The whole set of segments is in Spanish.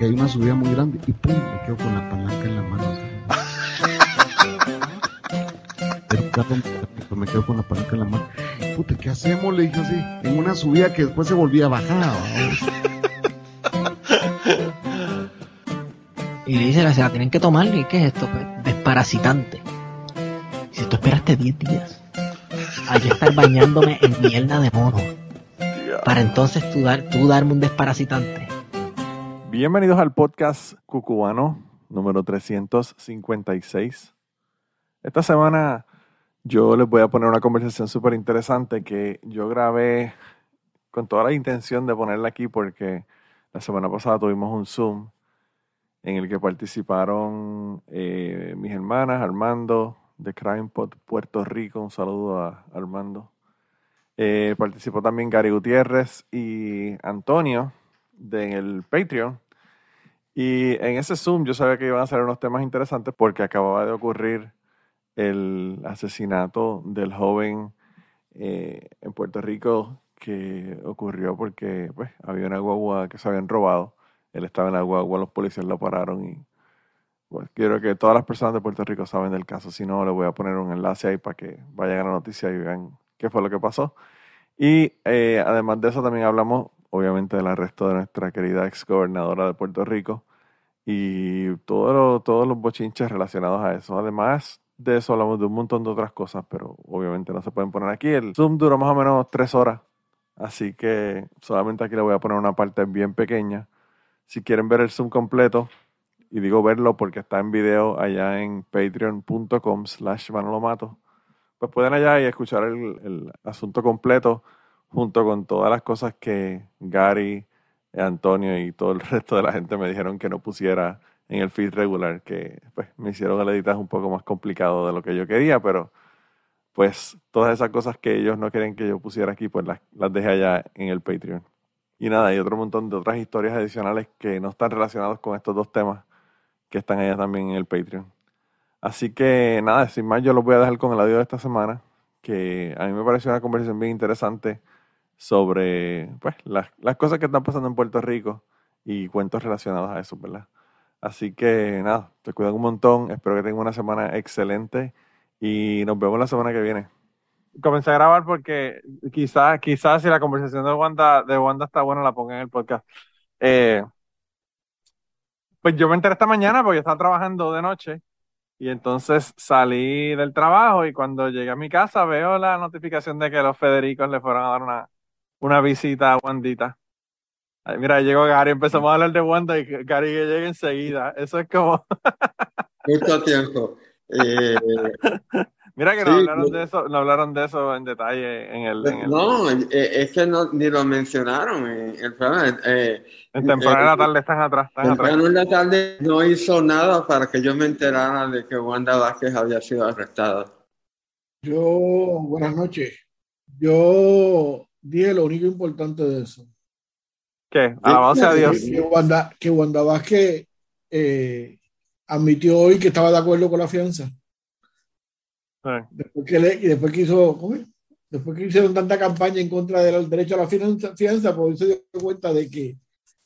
porque hay una subida muy grande y pum, me quedo con la palanca en la mano. Pero me quedo con la palanca en la mano. Puta, ¿qué hacemos? Le dije así, en una subida que después se volvía a bajar. Y le dice, se la tienen que tomar, ¿y qué es esto? Pues, desparasitante. Si tú esperaste 10 días, hay que estar bañándome en mierda de mono. Para entonces tú, dar, tú darme un desparasitante. Bienvenidos al podcast cucubano número 356. Esta semana yo les voy a poner una conversación súper interesante que yo grabé con toda la intención de ponerla aquí porque la semana pasada tuvimos un Zoom en el que participaron eh, mis hermanas, Armando de CrimePod Puerto Rico, un saludo a Armando. Eh, participó también Gary Gutiérrez y Antonio del Patreon. Y en ese Zoom yo sabía que iban a ser unos temas interesantes porque acababa de ocurrir el asesinato del joven eh, en Puerto Rico que ocurrió porque pues, había una guagua que se habían robado él estaba en la guagua, los policías lo pararon y pues, quiero que todas las personas de Puerto Rico saben del caso. Si no, le voy a poner un enlace ahí para que vayan a la noticia y vean qué fue lo que pasó. Y eh, además de eso también hablamos, obviamente, del arresto de nuestra querida ex gobernadora de Puerto Rico y todo todos los bochinches relacionados a eso. Además de eso hablamos de un montón de otras cosas, pero obviamente no se pueden poner aquí. El Zoom duró más o menos tres horas, así que solamente aquí le voy a poner una parte bien pequeña si quieren ver el Zoom completo, y digo verlo porque está en video allá en patreon.com slash manolomato, pues pueden allá y escuchar el, asunto completo junto con todas las cosas que Gary, Antonio y todo el resto de la gente me dijeron que no pusiera en el feed regular, que pues me hicieron el editar un poco más complicado de lo que yo quería, pero pues todas esas cosas que ellos no quieren que yo pusiera aquí, pues las, las dejé allá en el Patreon. Y nada, hay otro montón de otras historias adicionales que no están relacionadas con estos dos temas que están allá también en el Patreon. Así que nada, sin más, yo los voy a dejar con el audio de esta semana, que a mí me pareció una conversación bien interesante sobre pues, las, las cosas que están pasando en Puerto Rico y cuentos relacionados a eso, ¿verdad? Así que nada, te cuidan un montón, espero que tengan una semana excelente y nos vemos la semana que viene comencé a grabar porque quizás quizás si la conversación de Wanda, de Wanda está buena, la ponga en el podcast. Eh, pues yo me enteré esta mañana porque yo estaba trabajando de noche y entonces salí del trabajo y cuando llegué a mi casa veo la notificación de que los Federicos le fueron a dar una, una visita a Wandita. mira, llegó Gary, empezamos a hablar de Wanda y Gary que llegue enseguida. Eso es como... Mucho tiempo. Eh, Mira que no, hablaron de eso, no hablaron de eso en detalle en el... En No, eh, es que no, ni lo mencionaron. en el programa. Eh, en temprano en la tarde están atrás. Están temprano en la tarde no hizo nada para que yo me enterara de que Wanda Vázquez había sido arrestada. Yo, buenas noches. Yo dije lo único importante de eso. ¿Qué? Alabado a Dios. Que Wanda, que Wanda Vázquez eh, admitió hoy que estaba de acuerdo con la fianza. Después, que le, y después que hizo, después que hicieron tanta campaña en contra del derecho a la fianza, fianza pues se dio cuenta de que,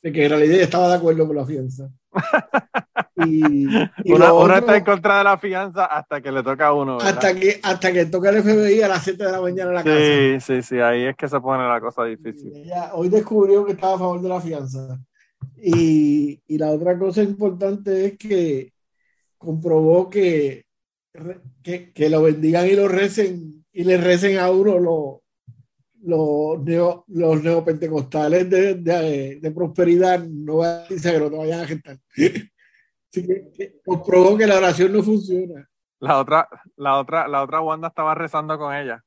de que en realidad estaba de acuerdo con la fianza. y, uno, está en contra de la fianza hasta que le toca a uno. Hasta que, hasta que toca el FBI a las 7 de la mañana en la casa. Sí, sí, sí, ahí es que se pone la cosa difícil. hoy descubrió que estaba a favor de la fianza. Y, y la otra cosa importante es que comprobó que que, que, lo bendigan y lo recen y le recen a uno los, los, los neopentecostales de, de, de, prosperidad, no va a decir que no te vayan a gentar. Así que, comprobó que la oración no funciona. La otra, la otra, la otra Wanda estaba rezando con ella.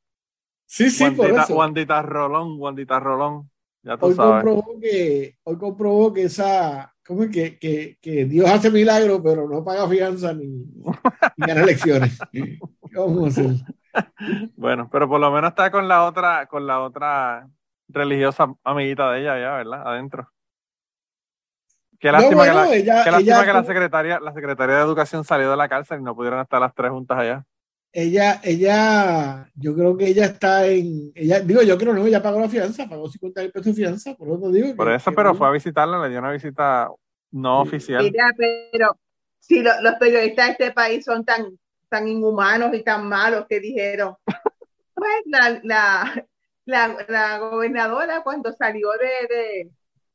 Sí, sí, Wandita, por eso. Wandita Rolón, Wandita Rolón. Ya tú hoy sabes. Comprobó que, hoy comprobó que esa, ¿cómo es que, que, que, Dios hace milagros, pero no paga fianza ni, ni gana elecciones? ¿Cómo hacer? Bueno, pero por lo menos está con la otra, con la otra religiosa amiguita de ella ya, ¿verdad? Adentro. Qué lástima, no, bueno, que, la, ella, qué lástima ella, que la secretaria, la secretaria de Educación salió de la cárcel y no pudieron estar las tres juntas allá. ella, ella, yo creo que ella está en, ella, digo, yo creo no, ella pagó la fianza, pagó 50 mil pesos de fianza, por eso digo. Por que- eso, que pero no- fue a visitarla, le dio una visita no Sí. oficial. Mira, pero si lo- los periodistas de este país son tan, tan inhumanos y tan malos que dijeron, pues la, la, la, la gobernadora cuando salió de, de,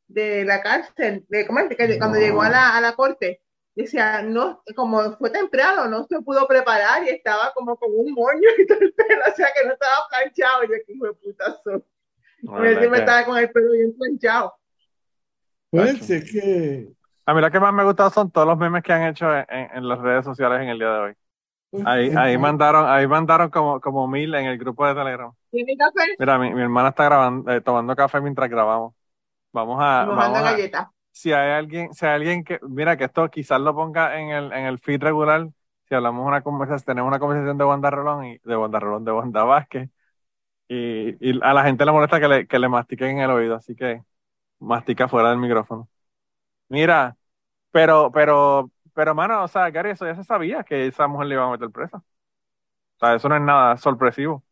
de la cárcel, de, ¿cómo es? Que cuando llegó a la, a la corte, decía, no, como fue temprano, no se pudo preparar y estaba como con un moño y todo el pelo, o sea que no estaba planchado. Y yo, qué hijo de puta soy. La Porque verdad siempre que- estaba con el pelo bien planchado. Pues es que. A mí lo que más me ha gustado son todos los memes que han hecho en, en- en las redes sociales en el día de hoy. Ahí, ahí mandaron, ahí mandaron como, como mil en el grupo de Telegram. ¿Tiene café? Mira, mi, mi hermana está grabando, eh, tomando café mientras grabamos. Vamos a, Mojando vamos a, galletas. si hay alguien, si hay alguien que, mira que esto quizás lo ponga en el, en el feed regular, si hablamos una conversación, tenemos una conversación de Wanda Rolón y de Wanda Rolón, de Wanda Vázquez, y, y a la gente le molesta que le, que le mastiquen en el oído, así que mastica fuera del micrófono. Mira, pero, pero, pero, mano, o sea, Gary, eso ya se sabía que esa mujer le iba a meter presa. O sea, eso no es nada sorpresivo.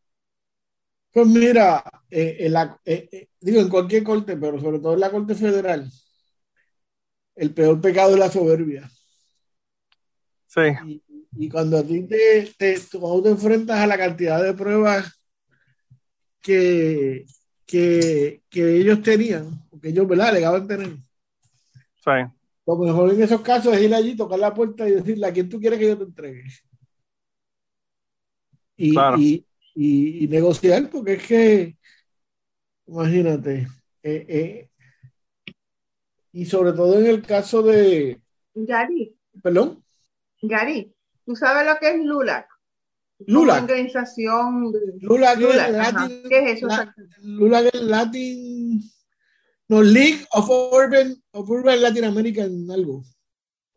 Pues mira, eh, en la- eh, eh, digo en cualquier corte, pero sobre todo en la corte federal, el peor pecado es la soberbia. Sí, Y, y cuando a ti te, te- cuando te enfrentas a la cantidad de pruebas que, que, que ellos tenían, que ellos ¿verdad? alegaban tener, sí. Lo mejor en esos casos es ir allí, tocar la puerta y decirle a quién tú quieres que yo te entregue. Y, Claro. y, y- y negociar, porque es que, imagínate, eh, eh, y sobre todo en el caso de, Gary, perdón, Gary, ¿tú sabes lo que es LULAC? LULAC. Una organización de Lula, es. Latin- ¿Qué es eso? Lula que es Latin, no, League of Urban, of Urban Latin American, algo.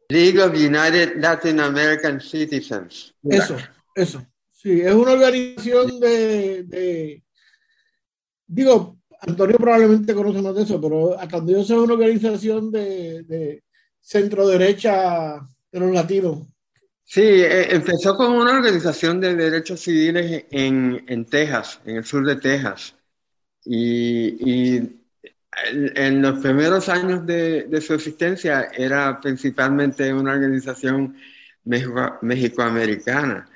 League of United Latin American Citizens. Eso, eso. Sí, es una organización de, de- digo, Antonio probablemente conoce más de eso, pero hasta donde yo sé es una organización de, de centro derecha de los latinos. Sí, eh, empezó como una organización de derechos civiles en, en Texas, en el sur de Texas. Y, y en, en los primeros años de, de su existencia era principalmente una organización mexico- mexicoamericana.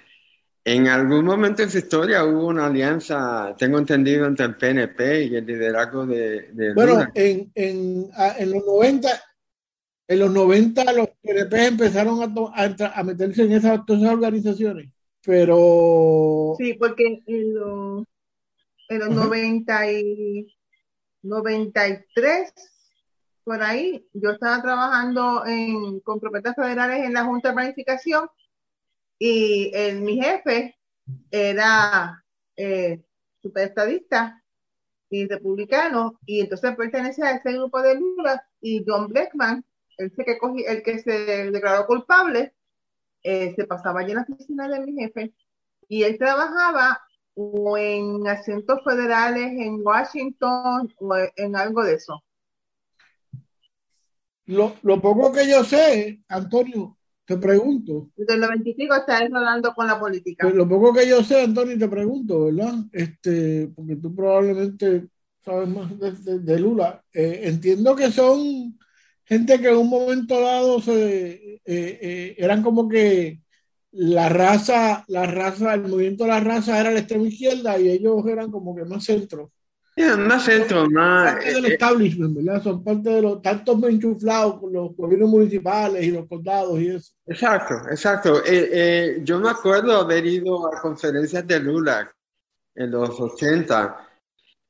En algún momento en su historia hubo una alianza, tengo entendido, entre el PNP y el liderazgo de, de Bueno, en, en, a- en los 90, en los 90 los PNP empezaron a, to- a, a meterse en esas, todas esas organizaciones, pero Sí, porque en los, en los Ajá. 90 y 93, por ahí, yo estaba trabajando en, con propuestas federales en la Junta de Planificación y el- mi jefe era eh, superestadista y republicano y entonces pertenecía a ese grupo de Lula y John Blackman, el que, cogí- el que se declaró culpable, eh, se pasaba allí en la oficina de mi jefe y él trabajaba o en asientos federales en Washington o en algo de eso. lo, lo poco que yo sé, Antonio, te pregunto, Desde el 95 está él hablando con la política. Pues lo poco que yo sé, Antonio, te pregunto, ¿verdad? Este, porque tú probablemente sabes más de, de- de Lula. Eh, entiendo que son gente que en un momento dado se, eh, eh, eran como que la raza, la raza, el movimiento de la raza era la extrema izquierda y ellos eran como que más centro. Yeah, más centro, más... Parte del eh, establishment, ¿verdad? Son parte de los tantos enchuflados con los gobiernos municipales y los condados y eso. Exacto, exacto. Eh, eh, yo me acuerdo haber ido a conferencias de Lula en los 80.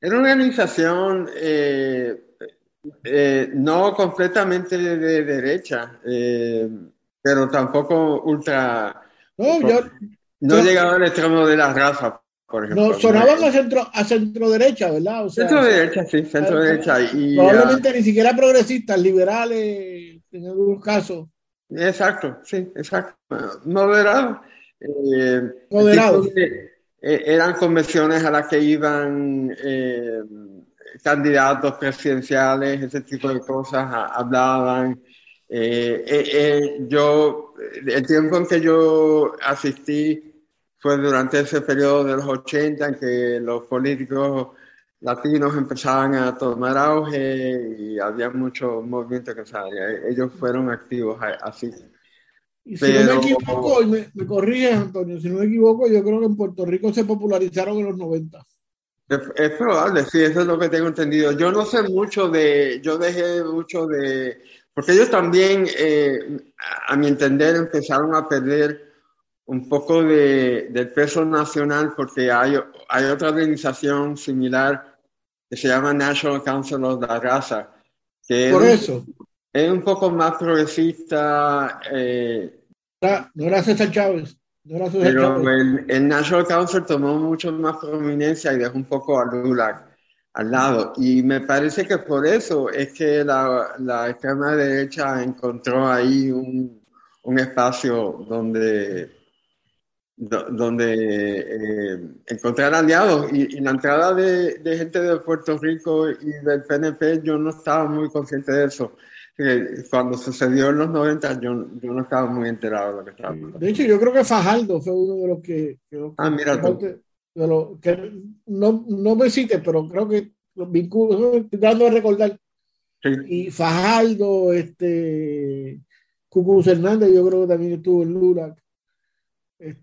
Era una organización eh, eh, no completamente de, de derecha, eh, pero tampoco ultra... No, yo, No Yo- llegaba al extremo de la raza, por ejemplo. no, sonaban a centro, a centro derecha, ¿verdad? O sea, Centro derecha, sí, centro derecha. Y, Probablemente ni siquiera progresistas, liberales, en algunos casos. exacto, sí, exacto. Moderado. Eh, Moderado. de- eh, eran convenciones a las que iban eh, candidatos presidenciales, ese tipo de cosas, a- hablaban. Eh, eh, eh, yo, el tiempo en que yo asistí fue durante ese periodo de los 80 en que los políticos latinos empezaban a tomar auge y había mucho movimiento que ellos fueron activos así. Y si no me equivoco, y me, me corriges, Antonio, si no me equivoco, yo creo que en Puerto Rico se popularizaron en los 90. Es, probable, sí, eso es lo que tengo entendido. Yo no sé mucho de, yo dejé mucho de, porque ellos también, eh, a mi entender, empezaron a perder un poco de, del peso nacional porque hay, hay otra organización similar que se llama National Council of la Raza, que Por eso. es un poco más progresista. Eh, no era César Chávez. pero el, National Council tomó mucho más prominencia y dejó un poco a Lula al lado. Y me parece que por eso es que la, la extrema derecha encontró ahí un, un espacio donde donde eh, encontrar aliados y, la entrada de, gente de Puerto Rico y del PNP yo no estaba muy consciente de eso. Cuando sucedió en los 90 yo, yo no estaba muy enterado de lo que estaba pasando. De hecho yo creo que Fajardo fue uno de los que... ah, mira tú. Que no, no me cite, pero creo que los vínculos, estoy tratando de recordar. Y Fajardo, este, Cucuz Hernández, yo creo que también estuvo en Lula.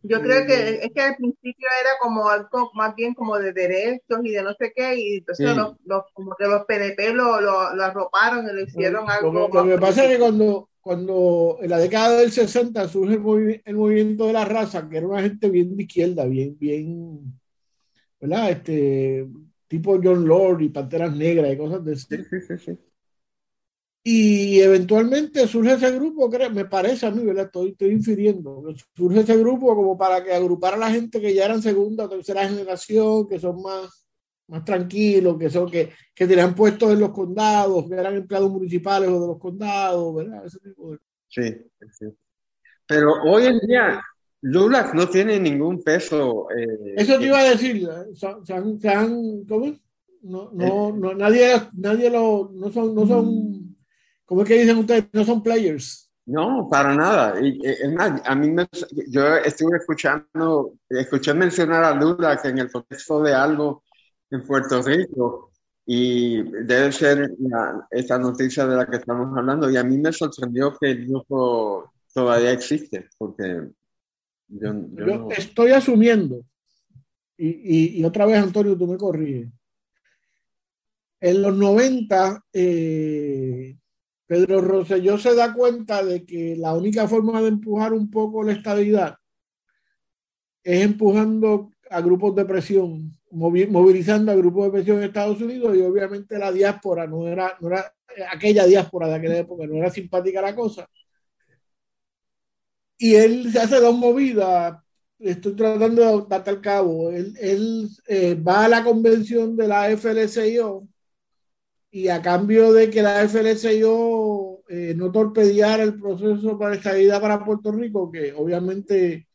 Yo creo que es que al principio era como algo más bien como de derechos y de no sé qué, y entonces los, como que los PDP lo, lo, lo, arroparon y lo hicieron algo. Lo, lo que pasa es que cuando, cuando en la década del 60 surge el, el, movimiento de la raza, que era una gente bien de izquierda, bien, bien, ¿verdad? Este, tipo John Lord y Panteras Negras y cosas de ese. Sí, sí, sí. Y eventualmente surge ese grupo, me parece a mí, ¿verdad? Estoy, estoy infiriendo. Surge ese grupo como para que agrupara a la gente que ya eran segunda o tercera generación, que son más, más tranquilos, que son que, que tenían puestos en los condados, que eran empleados municipales o de los condados, ¿verdad? Ese tipo de... Sí, sí. Pero hoy en día Lula no tiene ningún peso. Eh, Eso te iba a decir, se han, ¿cómo? No, no, no, nadie, nadie lo, no son, no son ¿Cómo es que dicen ustedes? No son players. No, para nada. Y, eh, es más, a mí me, yo estuve escuchando, escuché mencionar a Lula que en el contexto de algo en Puerto Rico, y debe ser esta noticia de la que estamos hablando, y a mí me sorprendió que el grupo todavía existe, porque yo, yo, estoy asumiendo, y, y, y, otra vez Antonio, tú me corriges, en los 90, eh, Pedro Rosselló se da cuenta de que la única forma de empujar un poco la estabilidad es empujando a grupos de presión, movilizando a grupos de presión en Estados Unidos y obviamente la diáspora no era, no era aquella diáspora de aquella época, no era simpática la cosa. Y él se hace dos movidas, estoy tratando de darte al cabo, él, él eh, va a la convención de la FLCIO y a cambio de que la FLCIO eh, no torpediara el proceso para estabilidad para Puerto Rico, que obviamente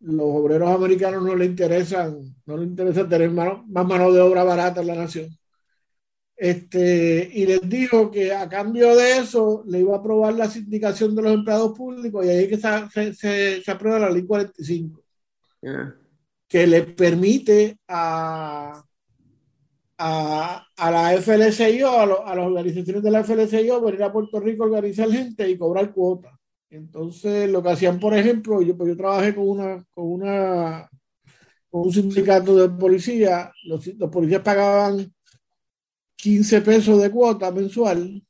los obreros americanos no le interesan, no le interesa tener más mano de obra barata en la nación. Este, y les dijo que a cambio de eso le iba a aprobar la sindicación de los empleados públicos y ahí es que se, se, se aprueba la ley 45, que le permite a a, a la FLCIO, a, a, las organizaciones de la FLCIO, venir a Puerto Rico a organizar gente y cobrar cuotas. Entonces, lo que hacían, por ejemplo, yo, pues yo trabajé con una, con una, con un sindicato de policía, los, los policías pagaban 15 pesos de cuota mensual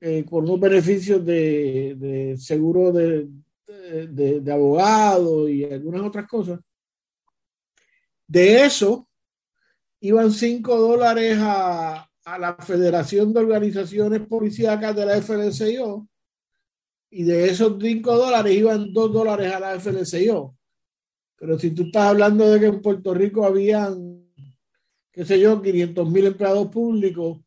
eh, con unos beneficios de, seguro de abogado y algunas otras cosas. De eso, iban 5 dólares a, a, la Federación de Organizaciones Policíacas de la FLCIO y de esos 5 dólares iban 2 dólares a la FLCIO. Pero si tú estás hablando de que en Puerto Rico habían, qué sé yo, 500 mil empleados públicos,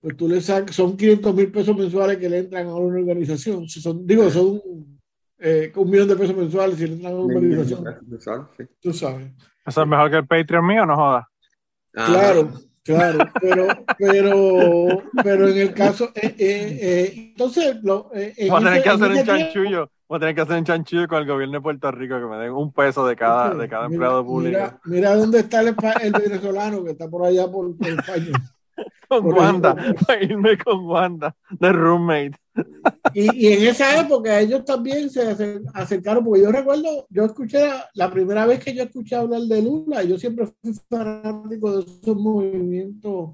pues tú le sacas, son 500 mil pesos mensuales que le entran a una organización. Son, digo, son eh, un millón de pesos mensuales si le entran a una organización. Tú sabes. Eso es mejor que el Patreon mío, no jodas. Claro. Claro, pero, pero, pero en el caso, eh, eh, eh, entonces, lo, eh, en Vamos a tener ese- que hacer un chanchullo. Vamos a tener que hacer un chanchullo con el gobierno de Puerto Rico que me den un peso de cada, de cada Mira- empleado público. Mira, mira dónde está el, el venezolano que está por allá por, por España. con por Wanda. ejemplo. Para irme con Wanda. De roommate. Y, y en esa época ellos también se acer- acercaron, porque yo recuerdo, yo escuché la, primera vez que yo escuché hablar de Lula, yo siempre fui fanático de esos movimientos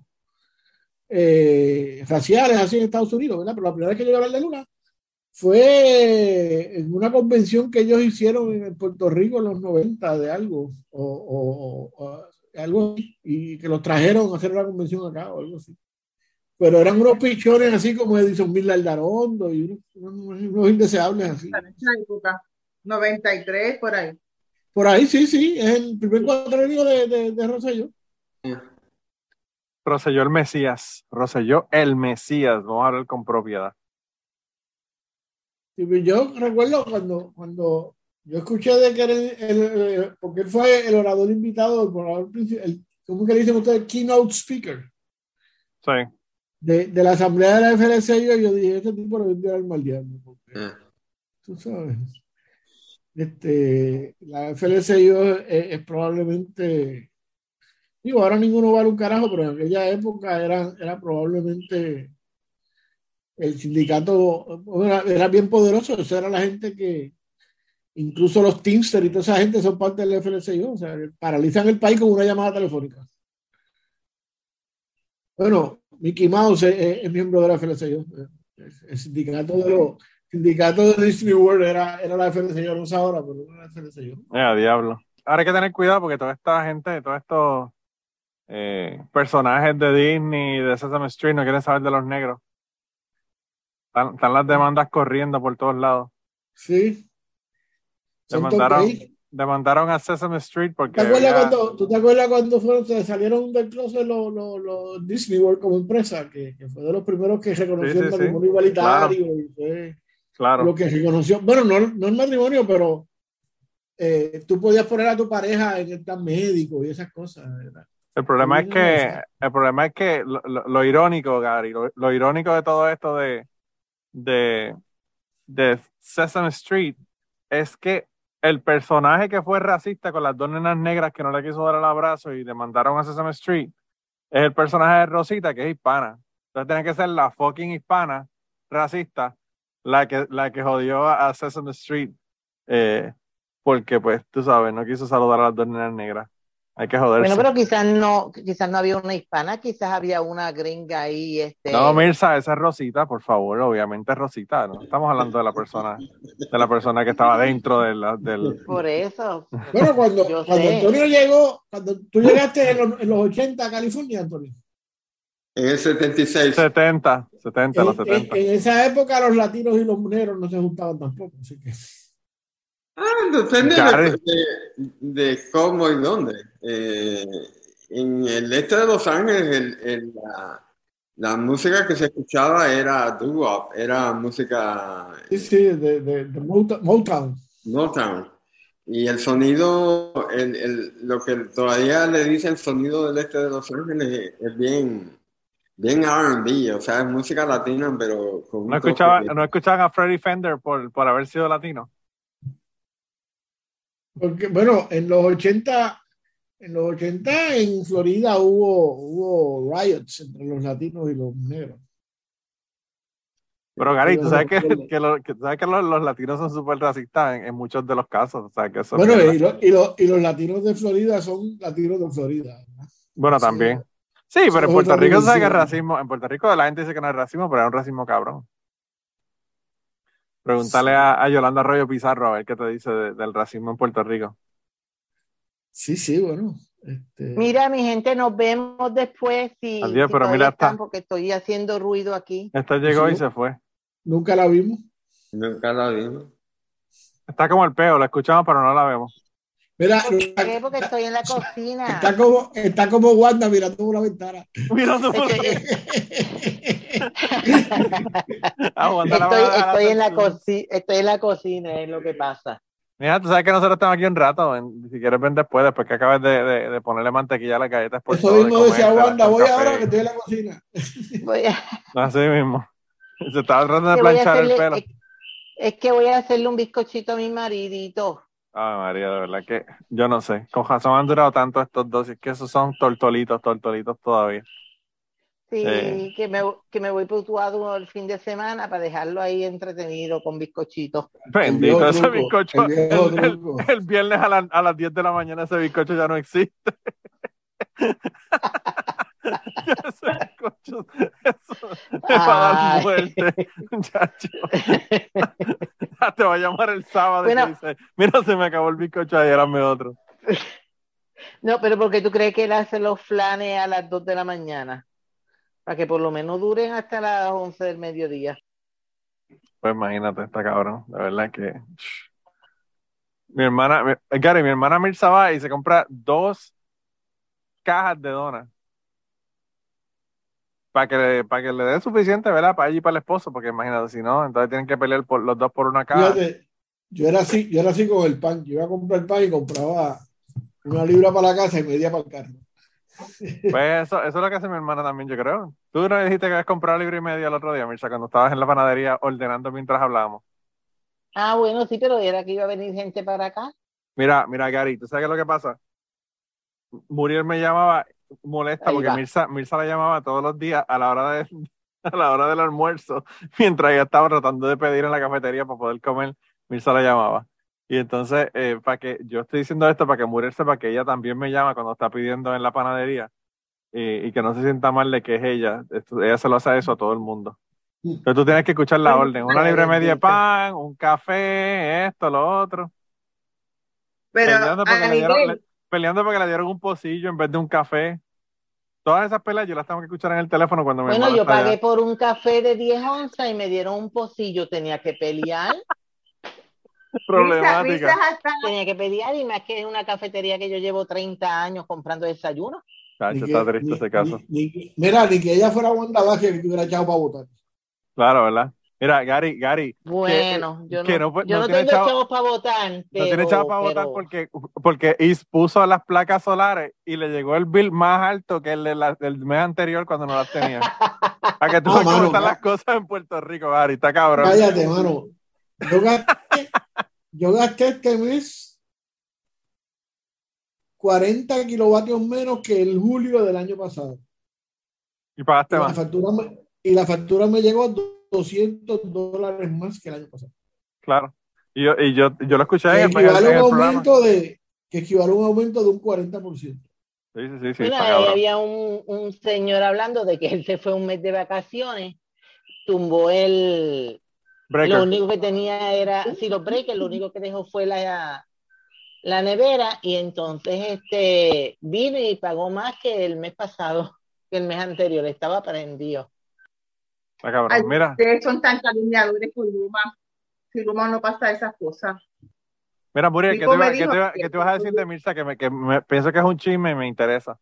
eh, raciales así en Estados Unidos, ¿verdad? Pero la primera vez que yo hablar de Lula fue en una convención que ellos hicieron en Puerto Rico en los 90 de algo, o- o- o algo así, y que los trajeron a hacer una convención acá o algo así. Pero eran unos pichones así como Edison Mil Aldarondo y unos, unos- unos indeseables así. En esa época, 93, por ahí. Por ahí sí, sí, es el primer cuadrillo de, de, de Rosselló. Roselló el Mesías. Roselló el Mesías. Vamos a hablar con propiedad. Y pues yo recuerdo cuando, cuando yo escuché de que era el, el- el- porque él fue el orador invitado, el orador princi- el, ¿cómo que le dicen ustedes? Keynote speaker Sí. de, de la asamblea de la FLC, yo, yo dije, este tipo a enviar al mal diablo, porque Eh, tú sabes. Este, la FLCIO es, es probablemente, digo, ahora ninguno vale un carajo, pero en aquella época era, era probablemente el sindicato, era, era bien poderoso, eso era la gente que, incluso los Teamsters y toda esa gente son parte del FLCIO, o sea, paralizan el país con una llamada telefónica. Bueno, Mickey Mouse es, es- es miembro de la FLCIO, el, sindicato de los sindicato de Disney World era, era la FLCIO, no sé ahora, pero era la FLCIO. Eh, diablo. Ahora hay que tener cuidado porque toda esta gente, todos estos eh, personajes de Disney, de Sesame Street, no quieren saber de los negros. Están, están las demandas corriendo por todos lados. Sí. Demandaron, demandaron a Sesame Street porque ¿Te acuerdas había- cuando, ¿Tú te acuerdas cuando fueron, se salieron del closet los, los, los Disney World como empresa? Que, que fue de los primeros que reconoció Sí, sí, el sí. matrimonio igualitario. y fue claro, Lo que reconoció, bueno, no, no el matrimonio, pero eh, tú podías poner a tu pareja en el plan médico y esas cosas. ¿verdad? el problema es Sí, que el problema es que lo, lo- lo irónico, Gary, lo, lo irónico de todo esto de, de, de Sesame Street es que el personaje que fue racista con las dos nenas negras que no le quiso dar el abrazo y demandaron a Sesame Street es el personaje de Rosita que es hispana. Entonces tiene que ser la fucking hispana racista la que, la que jodió a, Sesame Street eh, porque pues tú sabes, no quiso saludar a las dos nenas negras. Hay que joderse. Bueno, pero quizás no, quizás no había una hispana, quizás había una gringa ahí, este. No, Mirza, esa es Rosita, por favor, obviamente es Rosita, no estamos hablando de la persona, de la persona que estaba dentro de la- del Por eso. Bueno, cuando, Yo cuando sé. Antonio llegó, cuando tú llegaste en los, en los 80 a California, Antonio. En el 76. 70, 70, los En, en- 70. en esa época los latinos y los negros no se juntaban tampoco, así que. Ah, depende de, de- de cómo y dónde. Eh, en el este de Los Ángeles, el- el- la, la música que se escuchaba era doo-wop, era música Sí, sí, de, de, de Motown. Motown. Y el sonido, el, el- lo que todavía le dicen sonido del este de Los Ángeles es, bien, bien R&B, o sea, es música latina, pero con No de- no escuchaban a Freddie Fender por, por haber sido latino. Porque, bueno, en los 80, en los 80 en Florida hubo, hubo riots entre los latinos y los negros. Pero Gary, tú sabes que, Bueno, que, lo- que tú sabes que los, los latinos son súper racistas en, en muchos de los casos. O sea, que eso Bueno, y, lo- y, lo- y los latinos de Florida son latinos de Florida. bueno, también. Sí, pero en Puerto Rico sabes que es racismo. En Puerto Rico la gente dice que no es racismo, pero es un racismo cabrón. Pregúntale a, a Yolanda Arroyo Pizarro a ver qué te dice de- del racismo en Puerto Rico. Sí, sí, bueno. este, Mira, mi gente, nos vemos después. Si, Adiós, si pero mira, están, está- porque estoy haciendo ruido aquí. Esta llegó Sí. y se fue. Nunca la vimos. Nunca la vimos. Está como el peo, la escuchamos, pero no la vemos. Mira, ¿Por qué? Porque estoy en la cocina. está como, está como Wanda mirando por la ventana. Mirando por la Estoy, en la cocina. coci- estoy en la cocina, es lo que pasa. Mira, tú sabes que nosotros estamos aquí un rato. en- si quieres ven después, después que acabes de, de- de ponerle mantequilla a las galletas. Por Eso de mismo decía Wanda, voy café. ahora que estoy en la cocina. Voy a- Así mismo. Se estaba tratando de planchar el pelo. es, es que voy a hacerle un bizcochito a mi maridito. Ay, María, de verdad que yo no sé. Con razón han durado tanto estos dos. y Es que esos son tortolitos, tortolitos todavía. Sí, Sí. que, me, que me voy putuado el fin de semana para dejarlo ahí entretenido con bizcochitos. Bendito viejo ese truco, bizcocho. el viejo El, el- truco. el viernes a, la- a las 10 de la mañana ese bizcocho ya no existe. ese bizcocho, eso me va a dar muerte, muchacho. Ya te va a llamar el sábado y te Bueno. dice, mira, se me acabó el bizcocho ayer, hazme otro. No, pero porque tú crees que él hace los flanes a las 2 de la mañana? Para que por lo menos duren hasta las 11 del mediodía. Pues imagínate, está cabrón. De verdad que. Mi hermana, mi- Gary, mi hermana Mirza va y se compra dos cajas de donas. Para que, le- para que le dé suficiente, ¿verdad? Para ella y para el esposo, porque imagínate, si no, entonces tienen que pelear por los dos por una caja. Fíjate, yo era así, yo era así con el pan. Yo iba a comprar pan y compraba una libra para la casa y media para el carro. Pues eso, eso es lo que hace mi hermana también, yo creo. Tú no dijiste que habías comprado libro y medio el otro día, Mirza, cuando estabas en la panadería ordenando mientras hablábamos. Ah, bueno, sí, pero era que iba a venir gente para acá. Mira, mira, Gary, ¿tú sabes qué es lo que pasa? Muriel me llamaba molesta Ahí porque va. Mirza, Mirza la llamaba todos los días a la hora de a la hora del almuerzo, mientras ella estaba tratando de pedir en la cafetería para poder comer, Mirza la llamaba. Y entonces, eh, para que yo estoy diciendo esto para que Muriel sepa que ella también me llama cuando está pidiendo en la panadería y que no se sienta mal de que es ella. Esto- ella se lo hace eso a todo el mundo. Entonces tú tienes que escuchar la orden. Una libre media de pan, un café, esto, lo otro. Pero Peleando porque, le dieron, nivel, le- peleando porque le dieron un pocillo en vez de un café. Todas esas peleas yo las tengo que escuchar en el teléfono cuando mi Bueno, yo allá. pagué por un café de 10 onzas y me dieron un pocillo. Tenía que pelear, Problemática. Tenía que pelear y más que es una cafetería que yo llevo 30 años comprando desayuno. Chacho, Ni está que- triste ni- ese caso. ni- ni- mira, ni que ella fuera Wanda Vázquez que te hubiera echado para votar. Claro, ¿verdad? Mira, Gary, Gary, Bueno, yo que no, no- yo no no, tengo chavo- chavos para votar, pero, no tiene chavo para votar porque, porque Is puso las placas solares y le llegó el bill más alto que el de la- del mes anterior cuando no las tenía. Para que tú Ah, veas cómo mano, están las cosas en Puerto Rico, Gary, está cabrón. Cállate, mano. Yo gasté, yo gasté este mes 40 kilovatios menos que el julio del año pasado. Y Y pagaste la más. factura me, y la factura me llegó a 200 dólares más que el año pasado. Claro. Y yo, y yo, yo lo escuché Que en el, en el aumento de, que equivale a un aumento de un 40%. Sí, sí, sí, ahí cabrón. había un, un señor hablando de que él se fue un mes de vacaciones, tumbó el, Breaker. Lo único que tenía era, si los breakers, lo único que dejó fue la, la nevera y entonces este vino y pagó más que el mes pasado, que el mes anterior, estaba prendido. Está cabrón. Ay, Mira, ustedes son tan calumniadores con Luma. Si Luma no pasa esas cosas. mira, Muriel, ¿qué te, me iba- qué dijo te iba- que- qué te vas a decir de Mirza? Que, me, que me- pienso que es un chisme y me interesa.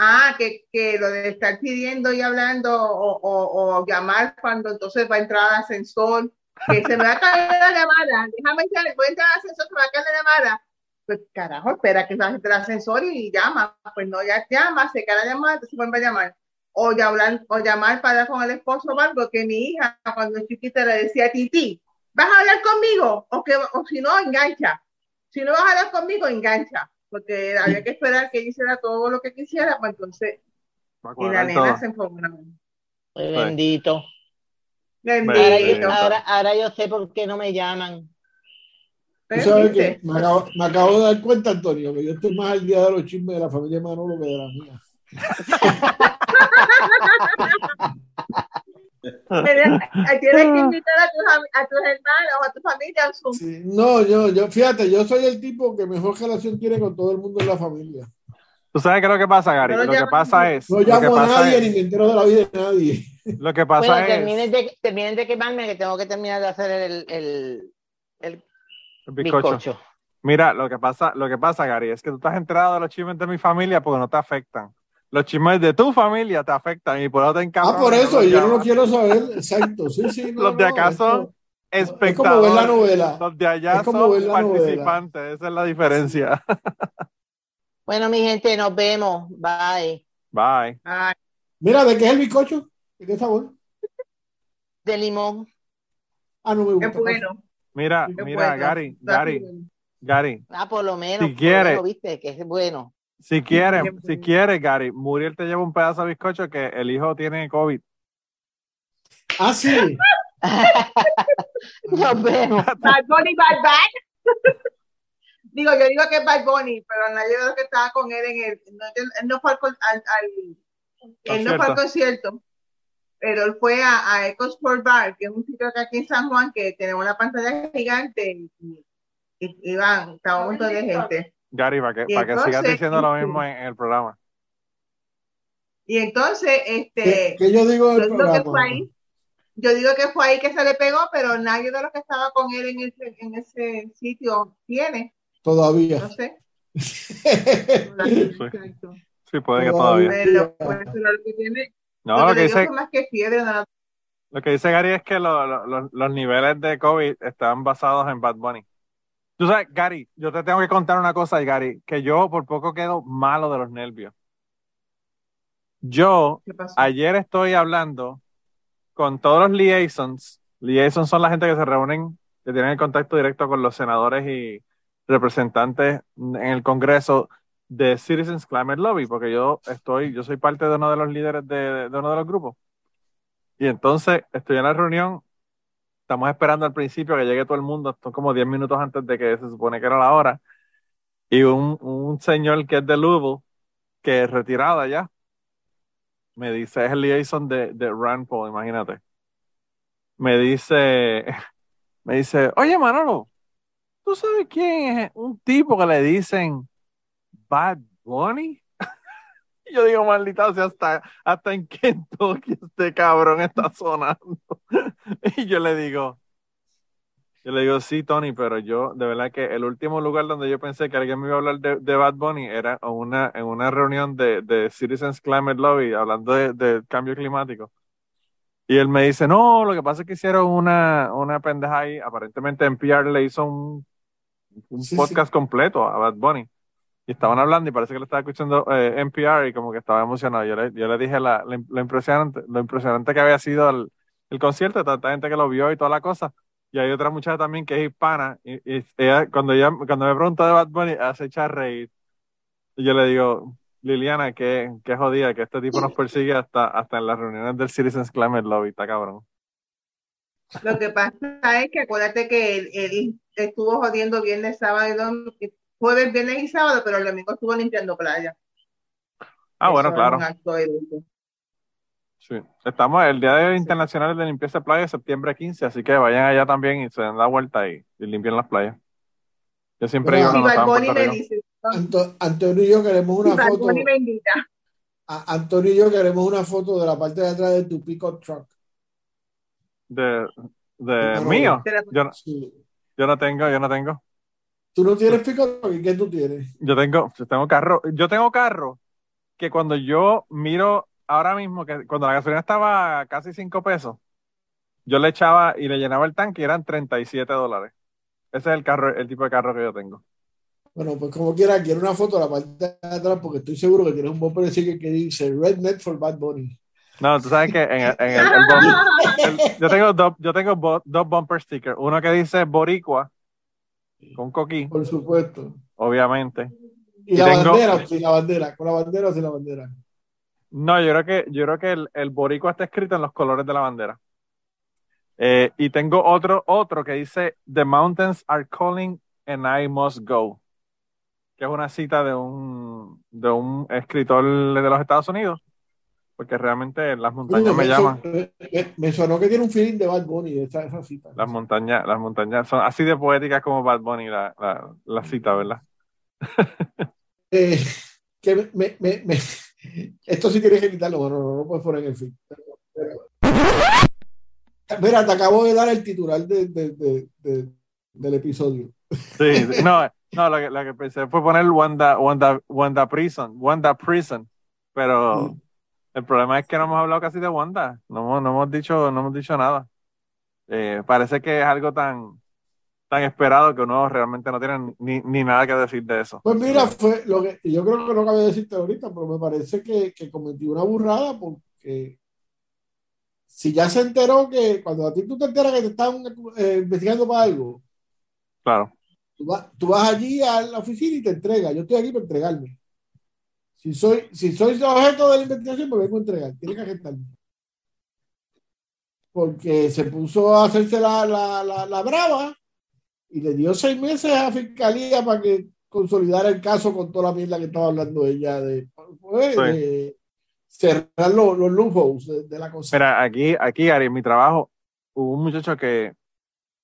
Ah, que, que lo de estar pidiendo y hablando o, o, llamar cuando entonces va a entrar al ascensor, que se me va a caer la llamada, déjame entrar, voy a entrar al ascensor, se me va a caer la llamada. Pues carajo, espera que baje del ascensor y llama. Pues no, ya llama, se cae la llamada, entonces vuelve a llamar. O, ya o llamar para con el esposo algo, que mi hija cuando chiquita le decía, Titi, ¿vas a hablar conmigo? O, que, o si no, engancha. Si no vas a hablar conmigo, engancha. Porque había que esperar que ella hiciera todo lo que quisiera, pues entonces y la nena todo. se enfogonó. Ay, Bendito. Ahora Bendito. ahora, ahora yo sé por qué no me llaman. Tú sabes ¿Viste? me acabo, me acabo de dar cuenta, Antonio, que yo estoy más al día de los chismes de la familia Manolo que de la mía. Tienes que invitar a tus, a tus hermanos, a tu familia. Sí, no, yo, yo, fíjate, yo soy el tipo que mejor relación tiene con todo el mundo en la familia. ¿Tú sabes qué es lo que pasa, Gary? No lo lo que pasa es. No llamo a nadie es- ni me entero de la vida de nadie. Lo que pasa Bueno, es. terminen de, terminen de quemarme que tengo que terminar de hacer el, el, el el bizcocho. bizcocho. Mira, lo que pasa, lo que pasa, Gary, es que tú estás enterado de los chismes de mi familia porque no te afectan. Los chismes de tu familia te afectan y por eso te Ah, encabronas por eso, yo no lo quiero saber. Exacto, sí, sí. no, Los de no, acá son- esto- Es como ver la espectadores. novela. Los de allá Es como son novela. participantes, esa es la diferencia. Bueno, mi gente, nos vemos. Bye. Bye. Ay, Mira, ¿de qué es el bizcocho? ¿De qué sabor? De limón. Ah, no me gusta. es bueno. Mira, mira, bueno. Gary, Gary. Gary, Ah, por lo menos. Si por lo viste, que es bueno. Si quieres, Qué si bueno. quieres, Gary, Muriel te lleva un pedazo de bizcocho que el hijo tiene COVID. Ah, sí. Nos vemos. Bad Bunny, Bad Bad. digo, yo digo que es Bad Bunny, pero nadie los que estaba con él en el. No, él no fue al, con- al- al- él no fue al concierto, pero él fue a, a Eco Sport Bar, que es un sitio que aquí en San Juan que tenemos una pantalla gigante y, y, y iban, estaba un montón de gente. Gary, para que, para que sigas diciendo lo mismo en, en el programa. Y entonces, ¿Qué, este, qué yo digo yo digo que fue ahí, yo digo que fue ahí que se le pegó, pero nadie de los que estaba con él en ese, en ese sitio tiene, Todavía. no sé. Sí, puede que todavía. Pero, pues, pero lo que tiene, No, lo lo que dice, fue más que fiebre, no, lo que dice Gary es que lo- lo- lo- los niveles de COVID están basados en Bad Bunny. Tú sabes, Gary, yo te tengo que contar una cosa, Gary, que yo por poco quedo malo de los nervios. Yo ayer estoy hablando con todos los liaisons. Liaisons son la gente que se reúnen, que tienen el contacto directo con los senadores y representantes en el Congreso de Citizens Climate Lobby, porque yo estoy, yo soy parte de uno de los líderes de, de uno de los grupos. Y entonces estoy en la reunión, estamos esperando al principio que llegue todo el mundo, son como 10 minutos antes de que se supone que era la hora. Y un, un señor que es de Louisville, que es retirado ya, me dice, es el liaison de, de Rand Paul, imagínate. Me dice, me dice, oye Manolo, ¿tú sabes quién es un tipo que le dicen Bad Bunny? Yo digo, maldita sea, hasta, hasta en Kentucky este cabrón está sonando. Y yo le digo, yo le digo, sí, Tony, pero yo, de verdad que el último lugar donde yo pensé que alguien me iba a hablar de, de Bad Bunny era en una, en una reunión de, de Citizens Climate Lobby, hablando de, de cambio climático. Y él me dice, no, lo que pasa es que hicieron una, una pendeja ahí, aparentemente NPR le hizo un, un Sí, podcast completo a Bad Bunny. Y estaban hablando y parece que le estaba escuchando eh, NPR y como que estaba emocionado. Yo le, yo le dije la, lo, impresionante, lo impresionante que había sido el, concierto, tanta gente que lo vio y toda la cosa. Y hay otra muchacha también que es hispana. Y, ella, cuando, ella, cuando me pregunta de Bad Bunny, hace echar reír. Y yo le digo, Liliana, qué, qué jodida que este tipo nos persigue hasta, hasta en las reuniones del Citizens Climate Lobby. Está cabrón. Lo que pasa es que acuérdate que él, él estuvo jodiendo viernes, sábado y domingo, jueves, viernes y sábado, pero el domingo estuvo limpiando playa. Ah, bueno, Eso claro. un acto de luto. Sí. Estamos el Día Internacional de Limpieza de Playa, septiembre 15, así que vayan allá también y se den la vuelta y, y limpien las playas. Yo siempre digo Anto- Antonio y yo queremos una foto. A- Antonio y yo queremos una foto de la parte de atrás de tu pickup truck. De, de mío, yo no, Sí. yo no tengo, yo no tengo. ¿Tú no tienes? ¿Y qué tú tienes? Yo tengo, yo tengo carro, yo tengo carro que cuando yo miro ahora mismo que cuando la gasolina estaba a casi 5 pesos, yo le echaba y le llenaba el tanque y eran 37 dólares. Ese es el carro, el tipo de carro que yo tengo. Bueno, pues como quiera, quiero una foto de la parte de atrás porque estoy seguro que tienes un bumper de sticker que dice Redneck for Bad Bunny. No, tú sabes que en el, en el- el bumper- el- yo tengo dos, yo tengo dos bumper stickers. Uno que dice Boricua con coquí, Por supuesto. obviamente. Y, la tengo- bandera, o sin la bandera, con la bandera o sin la bandera. No, yo creo que, yo creo que el, el boricua está escrito en los colores de la bandera. Eh, y tengo otro, otro que dice The mountains are calling and I must go. Que es una cita de un, de un escritor de los Estados Unidos. Porque realmente las montañas me me, llaman. son- me- me sonó que tiene un feeling de Bad Bunny esa, esa cita. Las montañas, las montañas son así de poéticas como Bad Bunny la, la, la cita, ¿verdad? Eh, que me, me- esto sí tienes que quitarlo, bueno, no, no lo puedes poner en el pero- mira, te acabo de dar el titular de- de- de- de- del episodio. Sí, no, no, lo que, lo que pensé fue poner Wanda, Wanda, Wanda Prison, Wanda Prison, pero Sí. El problema es que no hemos hablado casi de Wanda, no hemos, no hemos dicho, no hemos dicho nada. Eh, parece que es algo tan, tan esperado que uno realmente no tiene ni, ni nada que decir de eso. Pues mira, fue lo que yo creo que no cabe decirte ahorita, pero me parece que, que cometí una burrada porque si ya se enteró que cuando a ti tú te enteras que te están eh, investigando para algo, Claro, tú, vas- tú vas allí a la oficina y te entregas. Yo estoy aquí para entregarme. Si soy, si soy objeto de la investigación, me vengo a entregar. Tiene que aceptarme. Porque se puso a hacerse la, la, la, la brava y le dio seis meses a fiscalía para que consolidara el caso con toda la mierda que estaba hablando ella de, pues, Sí. de cerrar los, los loopholes de, de la cosa. Mira, aquí, aquí, Ari, en mi trabajo, hubo un muchacho que,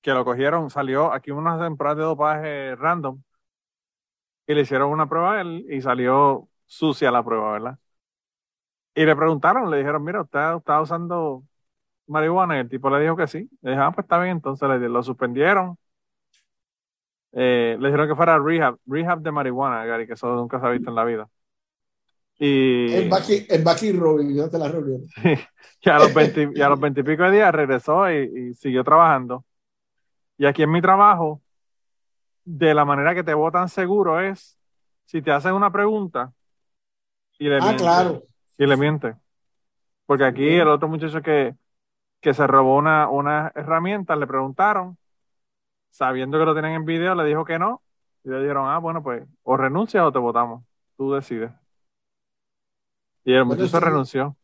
que lo cogieron, salió aquí unas temporadas de dopaje random y le hicieron una prueba a él y salió sucia la prueba, ¿verdad? Y le preguntaron, le dijeron, mira, usted está usando marihuana y el tipo le dijo que sí. Le dijeron, ah, pues está bien, entonces le, lo suspendieron. Eh, le dijeron que fuera rehab, rehab de marihuana, Gary, que eso nunca se ha visto en la vida. Y... En Bucky, Robin, yo te la reunión. Y a los 20, y a los 20 y pico de días regresó y, y siguió trabajando. Y aquí en mi trabajo, de la manera que te votan seguro es si te hacen una pregunta y le Ah, mientes. claro. Y le miente. Porque aquí el otro muchacho que, que se robó una, una herramienta, le preguntaron, sabiendo que lo tienen en video, le dijo que no. Y le dijeron, ah, bueno, pues o renuncias o te votamos. Tú decides. Y el muchacho renunció.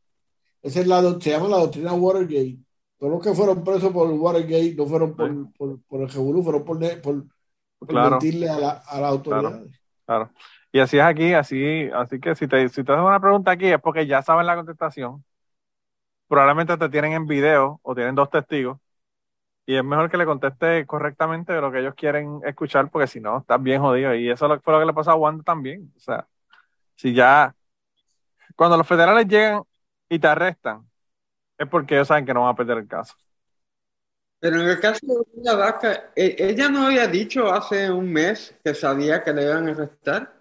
Esa es la, se llama la doctrina Watergate. Todos los que fueron presos por Watergate no fueron por, Sí. por, por el revolú, fueron por, por, Claro. mentirle a, la, a las autoridades. Claro. Y así es aquí, así, así que si te, si te hacen una pregunta aquí es porque ya saben la contestación. Probablemente te tienen en video o tienen dos testigos. Y es mejor que le conteste correctamente de lo que ellos quieren escuchar, porque si no, estás bien jodido. Y eso fue lo que le pasó a Wanda también. O sea, si ya, cuando los federales llegan y te arrestan, es porque ellos saben que no van a perder el caso. Pero en el caso de la vaca, e- ella no había dicho hace un mes que sabía que le iban a arrestar.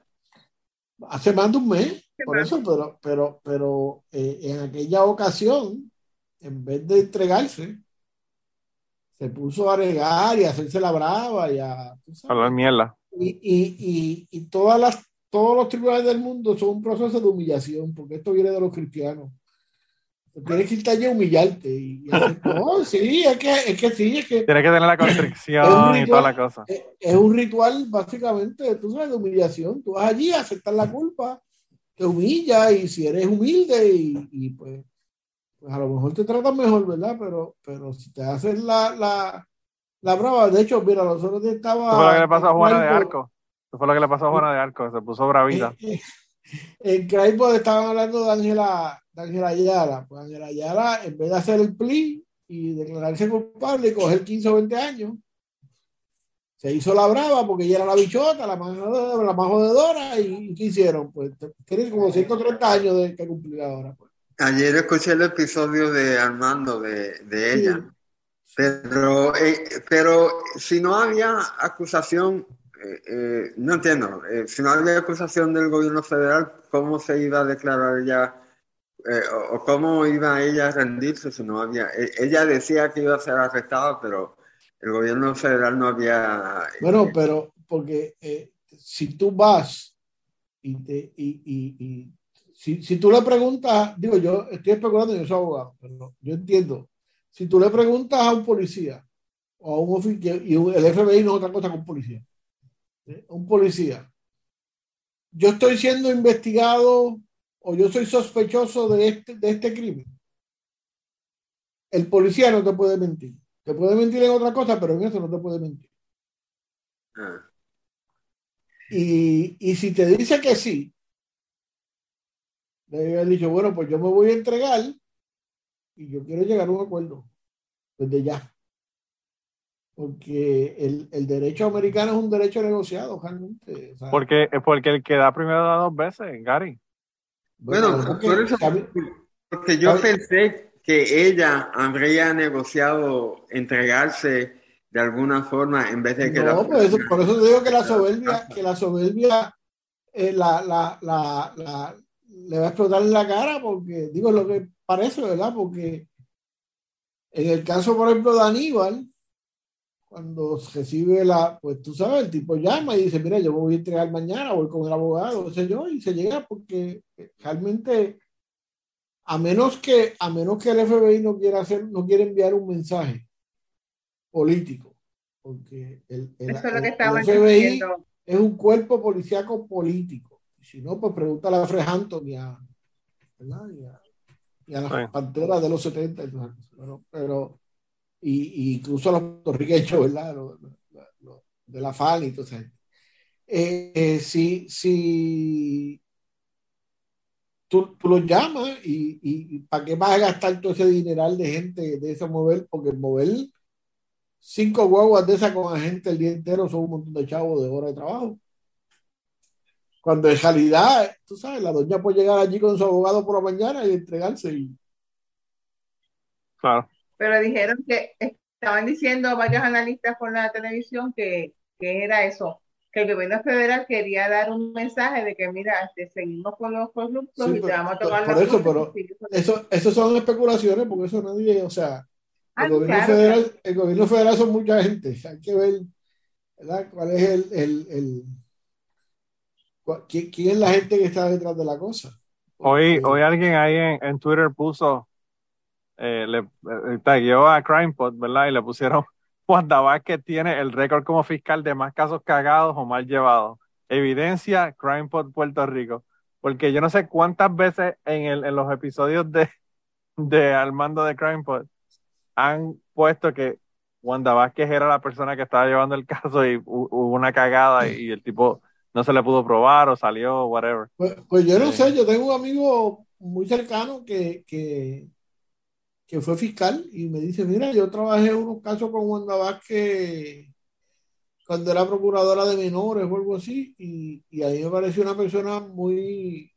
Hace más de un mes, por eso, pero, pero, pero eh, en aquella ocasión, en vez de entregarse, se puso a regar y a hacerse la brava y a, sabes. Hablar mierda. y, y, y, y todas las, todos los tribunales del mundo son un proceso de humillación, porque esto viene de los cristianos. Tienes que irte allí a humillarte. Y, y hacer, no, sí, es que, es que sí, es que Tienes que tener la constricción y toda ritual. la cosa. es, es un ritual básicamente, tú sabes, de humillación. Tú vas allí a aceptar la culpa, te humilla y si eres humilde y, y pues, pues a lo mejor te tratan mejor, ¿verdad? Pero, pero si te haces la, la, la brava, de hecho, mira, nosotros estaba... Eso fue lo que le pasó a Juana de Arco. Eso fue lo que le pasó a Juana de Arco, se puso bravita. En Craigbo estaban hablando de Ángela Ángela Ayala. Pues Ángela Ayala, en vez de hacer el plea y declararse culpable y coger 15 o 20 años, se hizo la brava porque ella era la bichota, la más, la más jodedora. ¿Y qué hicieron? Pues tiene como 130 años de que cumplir ahora. pues. Ayer escuché el episodio de Armando de, de ella. Pero, eh, pero si no había acusación, eh, eh, no entiendo, eh, si no había acusación del gobierno federal, ¿cómo se iba a declarar ella eh, o, cómo iba ella a rendirse si no había? ella decía que iba a ser arrestada, pero el gobierno federal no había... Bueno, pero porque si tú vas y, te, y, y, si, si tú le preguntas, digo yo, estoy especulando, yo soy abogado, pero yo entiendo. Si tú le preguntas a un policía o a un oficial, y el FBI no es otra cosa que un policía, un policía, yo estoy siendo investigado o yo soy sospechoso de este, de este crimen. El policía no te puede mentir. Te puede mentir en otra cosa, pero en eso no te puede mentir. Ah, Y, y si te dice que sí, debe haber dicho, bueno, pues yo me voy a entregar y yo quiero llegar a un acuerdo desde ya. Porque el, el derecho americano es un derecho negociado, realmente. O sea, Porque, porque el que da primero da dos veces, Gary. Bueno, porque por eso- sabe- Porque yo ¿Sabe? pensé que ella habría negociado entregarse de alguna forma en vez de que No, la... por eso, por eso te digo que la soberbia, que la soberbia eh, la, la, la, la- le va a explotar en la cara, porque digo lo que parece, ¿verdad? Porque En el caso, por ejemplo, de Aníbal, cuando recibe la, pues tú sabes, el tipo llama y dice, mira, yo me voy a entregar mañana, voy con el abogado, qué sé yo, y se llega porque realmente, a menos que, a menos que el FBI no quiera hacer, no quiere enviar un mensaje político, porque el, el, Eso es lo que el- FBI diciendo. es un cuerpo policíaco político. Y si no, pues pregúntale a Fred Hampton y a, ¿verdad? y a, y a las Sí. panteras de los 70 y todas esas cosas. Pero, pero y, y incluso los puertorriqueños, ¿verdad? Los- los- los de la FAN y todo eso. Eh, eh, si, si tú, tú los llamas y, y, y ¿para qué vas a gastar todo ese dineral de gente de ese mover? Porque mover cinco guaguas de esas con agente el día entero son un montón de chavos de horas de trabajo. Cuando en realidad, tú sabes, la doña puede llegar allí con su abogado por la mañana y entregarse. Y, Claro. Pero dijeron que estaban diciendo varios analistas por la televisión que, que era eso, que el gobierno federal quería dar un mensaje de que, mira, este, seguimos con los corruptos Sí, y te pero- vamos a tomar por las eso, pero eso, eso son especulaciones porque eso nadie, o sea, Ah, el gobierno, claro, federal, claro. el gobierno federal son mucha gente. Hay que ver ¿verdad? cuál es el, el, quién, quién es la gente que está detrás de la cosa. Hoy, Porque- hoy alguien ahí en, en Twitter puso, eh, le eh, tagueó a CrimePod, ¿verdad? Y le pusieron, Wanda Vázquez tiene el récord como fiscal de más casos cagados o mal llevados. Evidencia, CrimePod Puerto Rico. Porque yo no sé cuántas veces en, el, en los episodios de, de Armando de CrimePod han puesto que Wanda Vázquez era la persona que estaba llevando el caso y hu- hubo una cagada y el tipo no se le pudo probar o salió, whatever. Pues, pues yo no Sí. sé, yo tengo un amigo muy cercano que, que, que fue fiscal y me dice, mira, yo trabajé unos casos con Wanda Vázquez cuando era procuradora de menores o algo así y, y a mí me pareció una persona muy,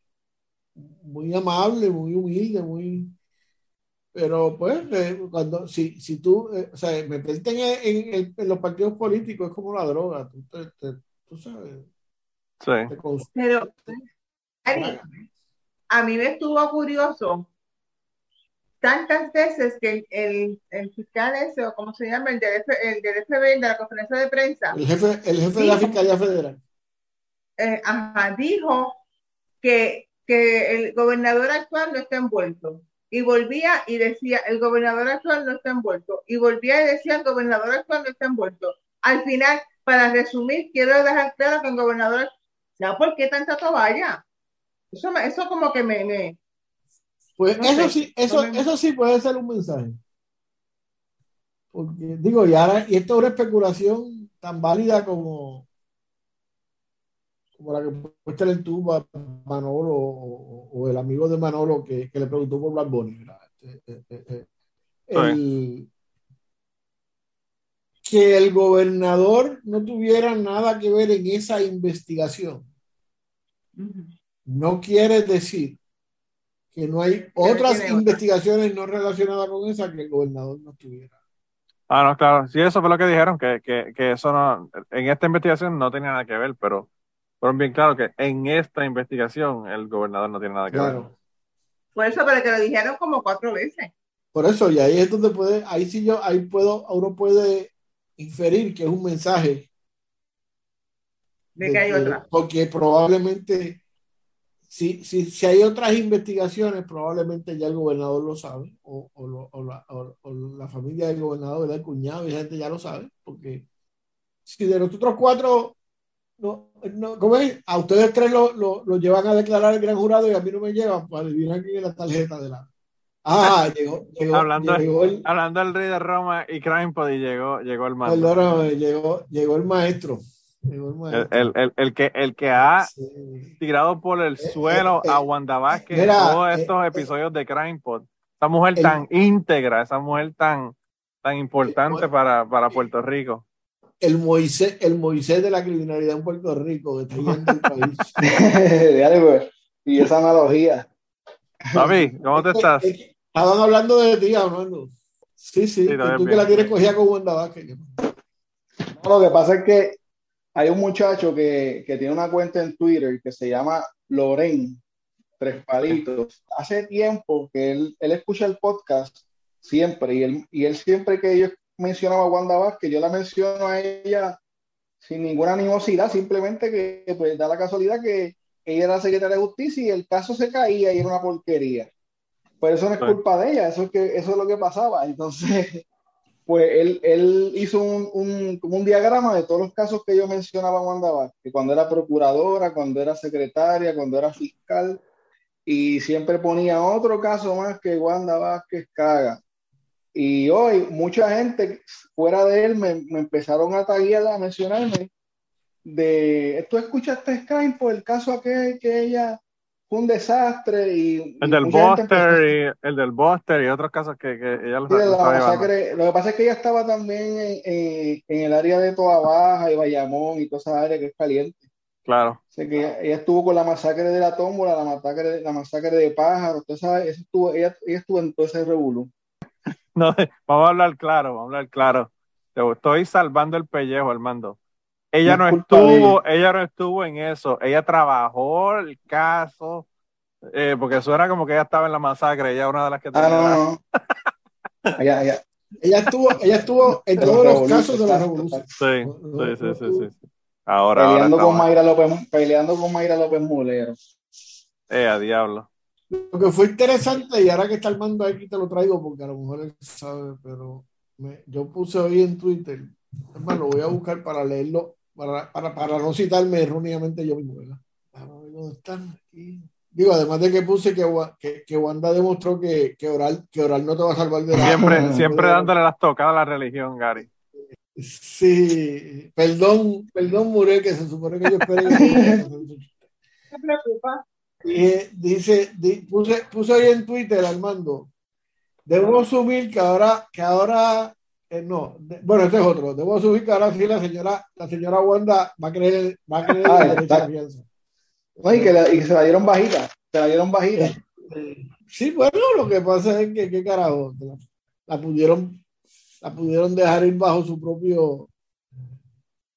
muy amable, muy humilde, muy... Pero pues, eh, cuando, si, si tú, eh, o sea, meterte en, en- en- en los partidos políticos es como la droga, tú, te- te- tú sabes, Sí. te. Pero, Ari, a mí me estuvo curioso tantas veces que el, el, fiscal ese, o como se llama, el del, F- el del FBI, de la conferencia de prensa, El jefe, el jefe de la Dijo. Fiscalía Federal. eh, ajá, dijo que, que el gobernador actual no está envuelto. Y volvía y decía, el gobernador actual no está envuelto. Y volvía y decía, el gobernador actual no está envuelto. Al final, para resumir, quiero dejar claro que el gobernador, ¿ya por qué tanta toalla? Eso, eso como que me, me- Pues No eso sé, sí, eso, no me- eso sí puede ser un mensaje. Porque, digo, y ahora, y esto es una especulación tan válida como, como la que puede estar en tu Manolo o, o el amigo de Manolo que, que le preguntó por Black Bunny, ¿verdad? Eh, eh, eh, el- que el gobernador no tuviera nada que ver en esa investigación no quiere decir que no hay otras otra. investigaciones no relacionadas con esa que el gobernador no tuviera. Ah, no, claro. Sí, eso fue lo que dijeron, que, que, que eso no, en esta investigación no tenía nada que ver, pero fueron bien claro que en esta investigación el gobernador no tiene nada que ver. Claro. Por eso, pero que lo dijeron como cuatro veces. Por eso, y ahí es donde puede, ahí sí yo, ahí puedo, uno puede inferir que es un mensaje De que hay otra. porque probablemente si, si, si hay otras investigaciones, probablemente ya el gobernador lo sabe, o, o, lo- o la, o- la familia del gobernador, el cuñado, y esa gente ya lo sabe, porque si de los otros cuatro, no, no, ¿cómo es? A ustedes tres lo, lo, lo llevan a declarar el gran jurado y a mí no me llevan, pues adivinan quién es la tarjeta de la. Ah, llegó, llegó, Hablando- llegó el, Hablando del rey de Roma y CrimePod y llegó, llegó el perdóname, llegó, llegó el maestro. El El, el, que, el que ha Sí. tirado por el suelo eh, a Wanda Vázquez mira, en todos eh, estos eh, episodios de CrimePod. Esa mujer el- tan íntegra, esa mujer tan, tan importante Eh, para, para Puerto Rico. el Moisés, el Moisés de la criminalidad en Puerto Rico, que está yendo el país. Dale. Y esa analogía. Papi, ¿cómo te estás? Es que Estaban hablando de ti, Armando. Sí, sí, Sí, tú que la tienes cogida con Wanda Vázquez. No, lo que pasa es que hay un muchacho que, que tiene una cuenta en Twitter que se llama Loren Tres Palitos. Hace tiempo que él, él escucha el podcast siempre. Y él, y él siempre que yo mencionaba a Wanda Vázquez, yo la menciono a ella sin ninguna animosidad, simplemente que pues, da la casualidad que ella era la secretaria de justicia y el caso se caía y era una porquería. Pero eso no es culpa de ella, eso es, que, eso es lo que pasaba. Entonces, pues él, él hizo un, un, como un diagrama de todos los casos que yo mencionaba Wanda Vázquez, cuando era procuradora, cuando era secretaria, cuando era fiscal, y siempre ponía otro caso más que Wanda Vázquez caga. Y hoy mucha gente fuera de él me, me empezaron a taguear, a mencionarme de, tú escuchaste Skype por el caso aquel que ella fue un desastre y... El del Buster y el del Buster y otros casos que, que ella lo, lo que pasa es que ella estaba también en, en, el área de Toa Baja y Bayamón y toda esa área que es caliente. Claro. O sea, que ella, estuvo con la masacre de la tómbola, la masacre, la masacre de pájaros, esa, estuvo, ella, ella estuvo en todo ese revuelo. No, vamos a hablar claro, vamos a hablar claro. Te estoy salvando el pellejo, Armando. Ella no, estuvo, ella no estuvo en eso. Ella trabajó el caso, eh, porque suena como que ella estaba en la masacre. Ella una de las que ah, no, no. ella, ella. ella, estuvo, ella estuvo en todos los casos de la revolución. Sí, sí, sí, sí, sí. Ahora, peleando, con Mayra López, peleando con Mayra López Mulero. Eh, a diablo. Lo que fue interesante, y ahora que está el mando aquí te lo traigo porque a lo mejor él sabe, pero me, yo puse hoy en Twitter, es lo voy a buscar para leerlo, para, para, para no citarme erróneamente yo mismo, ¿verdad? ¿Dónde están? Aquí. Digo, además de que puse que, que, que, Wanda demostró que, que, oral, que oral no te va a salvar de nada. Siempre, siempre dándole las tocadas a la religión, Gary. Sí, perdón, perdón, Murel, que se supone que yo esperé. No preocupa. Y dice, puse, puse ahí en Twitter, Armando, debo asumir que ahora, que ahora, eh, no, bueno, este es otro, debo asumir que ahora sí la señora, la señora Wanda va a creer, va a creer ah, la fianza. No, y, que la, y se la dieron bajita, se la dieron bajita. Este, sí, bueno, lo que pasa es que, qué carajo, la, la pudieron la pudieron dejar ir bajo su propio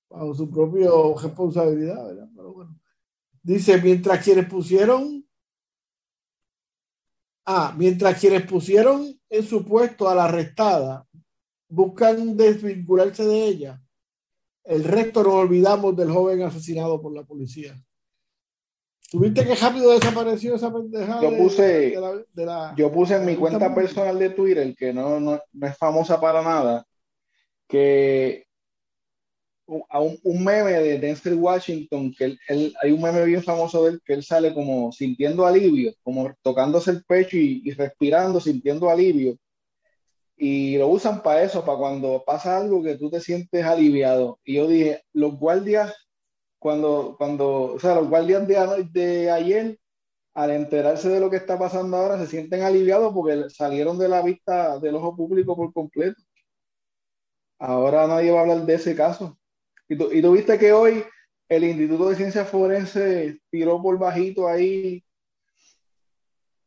bajo su propio responsabilidad, ¿verdad? Pero bueno. Dice, mientras quienes pusieron ah, mientras quienes pusieron en su puesto a la arrestada buscan desvincularse de ella, el resto nos olvidamos del joven asesinado por la policía. ¿Tuviste que rápido desapareció esa pendejada? Yo puse, yo puse en mi cuenta personal de Twitter, que no, no, es famosa para nada, que a un, meme de Denzel Washington, que él, hay un meme bien famoso de él, que él sale como sintiendo alivio, como tocándose el pecho y, y respirando, sintiendo alivio. Y lo usan para eso, para cuando pasa algo que tú te sientes aliviado. Y yo dije, los guardias cuando, cuando, o sea, los guardias de, de ayer, al enterarse de lo que está pasando ahora, se sienten aliviados porque salieron de la vista del ojo público por completo. Ahora nadie va a hablar de ese caso. Y tú, y tú viste que hoy el Instituto de Ciencias Forenses tiró por bajito ahí.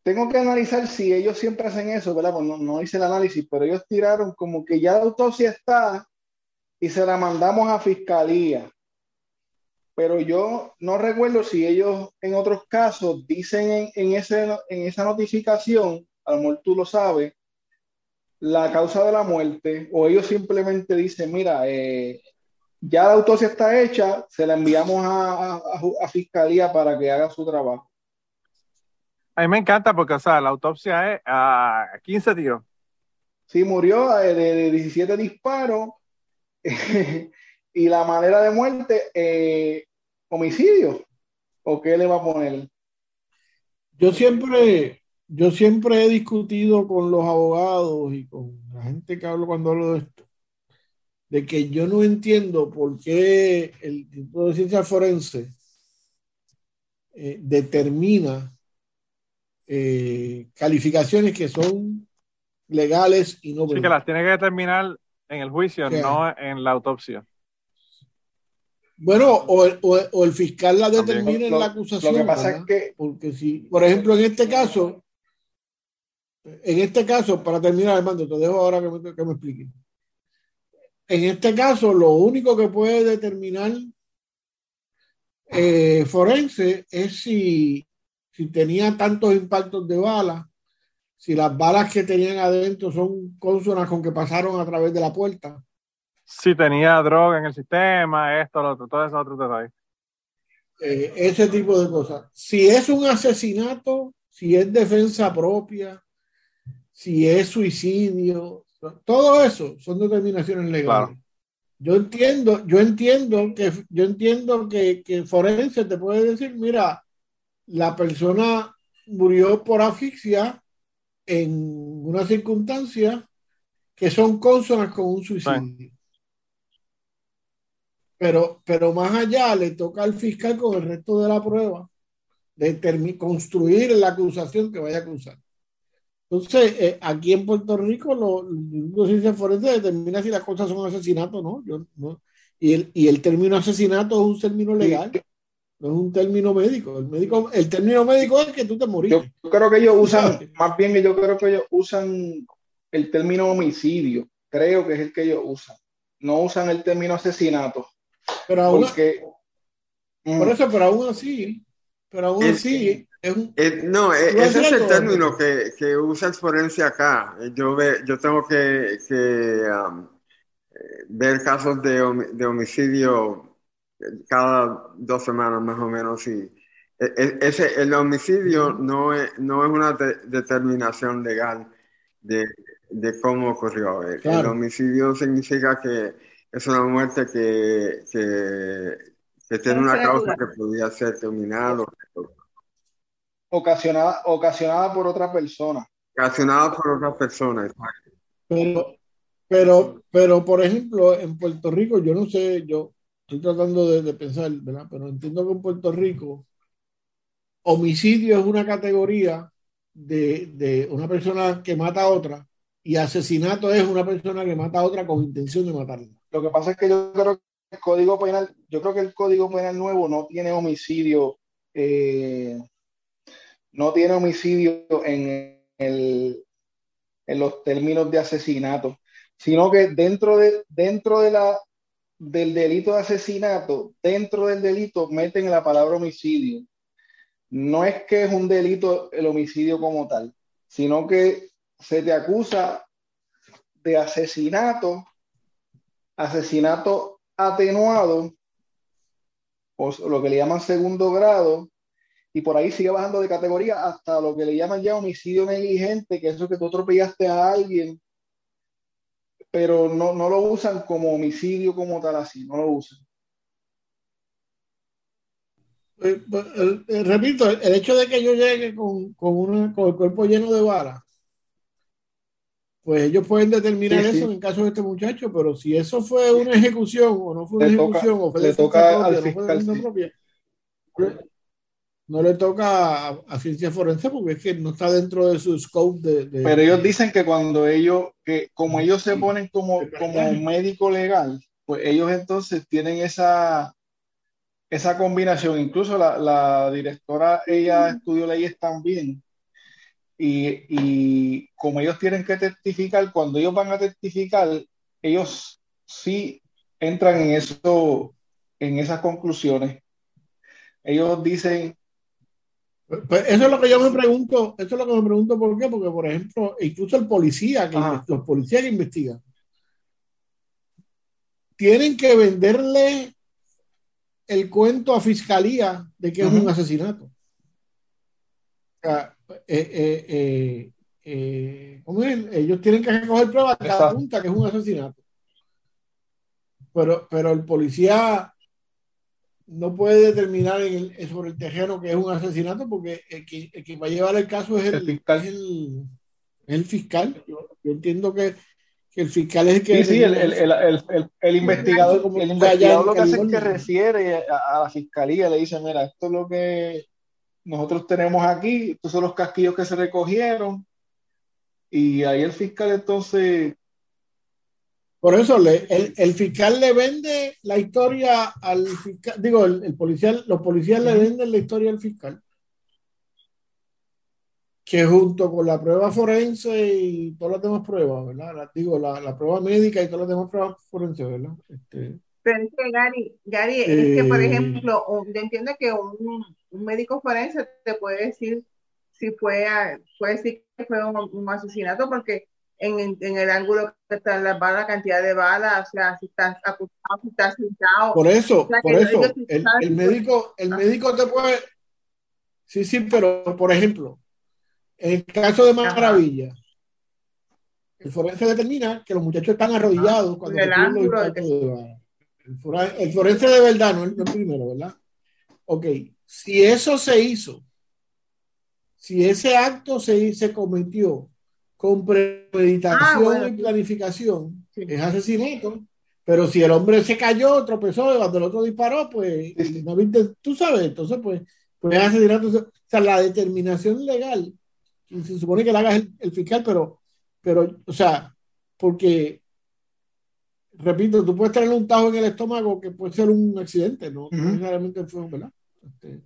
Tengo que analizar si ellos siempre hacen eso, ¿verdad? Pues no, hice el análisis, pero ellos tiraron como que ya la autopsia está y se la mandamos a fiscalía pero yo no recuerdo si ellos en otros casos dicen en, esa notificación, a lo mejor tú lo sabes, la causa de la muerte, o ellos simplemente dicen, mira, eh, ya la autopsia está hecha, se la enviamos a, fiscalía para que haga su trabajo. A mí me encanta porque, o sea, la autopsia es a 15 tiros. Sí, murió de, de 17 disparos. y la manera de muerte, eh, homicidio. ¿O qué le va a poner? Yo siempre, yo siempre he discutido con los abogados y con la gente que hablo cuando hablo de esto, de que yo no entiendo por qué el Instituto de Ciencia Forense eh, determina eh, calificaciones que son legales y no. Sí, que las tiene que determinar en el juicio, no en la autopsia. Bueno, o, o, el fiscal la determina en la acusación. Lo que pasa es que. Porque si, por ejemplo, en este caso, en este caso, para terminar, Armando, te dejo ahora que me, que me explique. En este caso, lo único que puede determinar eh, forense es si, si tenía tantos impactos de bala, si las balas que tenían adentro son consonas con que pasaron a través de la puerta. Si tenía droga en el sistema, esto, lo otro, todo eso otro detalles. Eh, ese tipo de cosas. Si es un asesinato, si es defensa propia, si es suicidio, todo eso son determinaciones legales. Yo entiendo, yo entiendo que yo entiendo que, que forense te puede decir, mira, la persona murió por asfixia en una circunstancia que son consonas con un suicidio. Pero, pero más allá le toca al fiscal con el resto de la prueba de construir la acusación que vaya a acusar. Entonces, eh, aquí en Puerto Rico, los ciencia forense determina si las cosas son asesinato o no. no. Y, el, y el término asesinato es un término legal, no es un término médico. El, médico. el término médico es que tú te moriste. Yo creo que ellos usan, más bien yo creo que ellos usan el término homicidio. Creo que es el que ellos usan. No usan el término asesinato. Pero aún, por mm. eso, pero aún así, pero aún así, es un, no, e, ese es el término que, que, usa el forense acá. Yo, ve, yo tengo que, que um, ver casos de, de, homicidio cada dos semanas más o menos. Y e, e, ese, el homicidio no es, no es una determinación legal de, de, cómo ocurrió. El, homicidio significa que es una muerte que, que que tiene una causa que podía ser terminado. Ocasionada, ocasionada por otra persona. Ocasionada por otra persona, Pero, pero, pero, por ejemplo, en Puerto Rico, yo no sé, yo estoy tratando de, pensar, ¿verdad? Pero entiendo que en Puerto Rico, homicidio es una categoría de, de una persona que mata a otra y asesinato es una persona que mata a otra con intención de matarla. Lo que pasa es que yo creo el código penal, yo creo que el código penal nuevo no tiene homicidio, eh, no tiene homicidio en, el, en los términos de asesinato, sino que dentro de, dentro de la, del delito de asesinato, dentro del delito meten la palabra homicidio. No es que es un delito el homicidio como tal, sino que se te acusa de asesinato, asesinato atenuado, o lo que le llaman segundo grado, y por ahí sigue bajando de categoría hasta lo que le llaman ya homicidio negligente, que es eso que tú atropellaste a alguien, pero no, lo usan como homicidio como tal así, no lo usan. Eh, pues, eh, repito, el hecho de que yo llegue con, con, con el cuerpo lleno de balas pues ellos pueden determinar eso en el caso de este muchacho, pero si eso fue una ejecución o no fue una ejecución o fue le toca al fiscal, no le toca a, ciencia forense porque es que no está dentro de su scope de, pero ellos dicen que cuando ellos que como ellos se ponen como como médico legal pues ellos entonces tienen esa esa combinación incluso la, la directora ella estudió leyes también y, y, como ellos tienen que testificar, cuando ellos van a testificar, ellos sí entran en eso, en esas conclusiones. Ellos dicen. Pues, eso es lo que yo me pregunto, eso es lo que me pregunto por qué, porque por ejemplo, incluso el policía, que los policías que investigan, tienen que venderle el cuento a fiscalía de que es un asesinato. O sea, eh, eh, eh, ellos tienen que recoger pruebas cada punta, que es un asesinato. Pero, pero el policía no puede determinar sobre el terreno que es un asesinato porque el que, va a llevar el caso es el, fiscal. el, fiscal. Yo, entiendo que, el fiscal es el que... Sí, sí, el, investigador, el investigador lo que hace es que refiere a, a, la fiscalía, le dice, mira, esto es lo que nosotros tenemos aquí, estos son los casquillos que se recogieron, y ahí el fiscal entonces... Por eso le, el, fiscal le vende la historia al fiscal, digo, el, policial, los policías le venden la historia al fiscal. Que junto con la prueba forense y todas las demás pruebas, ¿verdad? digo, la, prueba médica y todas las demás pruebas forenses, ¿verdad? Este, Pero es que Gary, Gary es que, por eh, ejemplo, yo entiendo que un, un médico forense te puede decir si fue, puede decir que fue un, asesinato porque en, en, el ángulo que está la bala, la cantidad de balas, o sea, si estás acostado, si estás sentado. Por eso, por eso, el, el, médico, el médico te puede, sí, sí, pero por ejemplo, en el caso de Maravilla, el forense determina que los muchachos están arrodillados ah, cuando el, ángulo de... de el, forense de verdad, no el, no el primero, ¿verdad? Ok, si eso se hizo si ese acto se, se cometió con premeditación ah, y planificación, es asesinato. Pero si el hombre se cayó, tropezó, cuando el otro disparó, pues no viste, tú sabes, entonces pues, pues es asesinato. O sea, la determinación legal, se supone que la haga el, fiscal, pero, pero, o sea, porque, repito, tú puedes tener un tajo en el estómago que puede ser un accidente, no, necesariamente fue, ¿verdad? Este,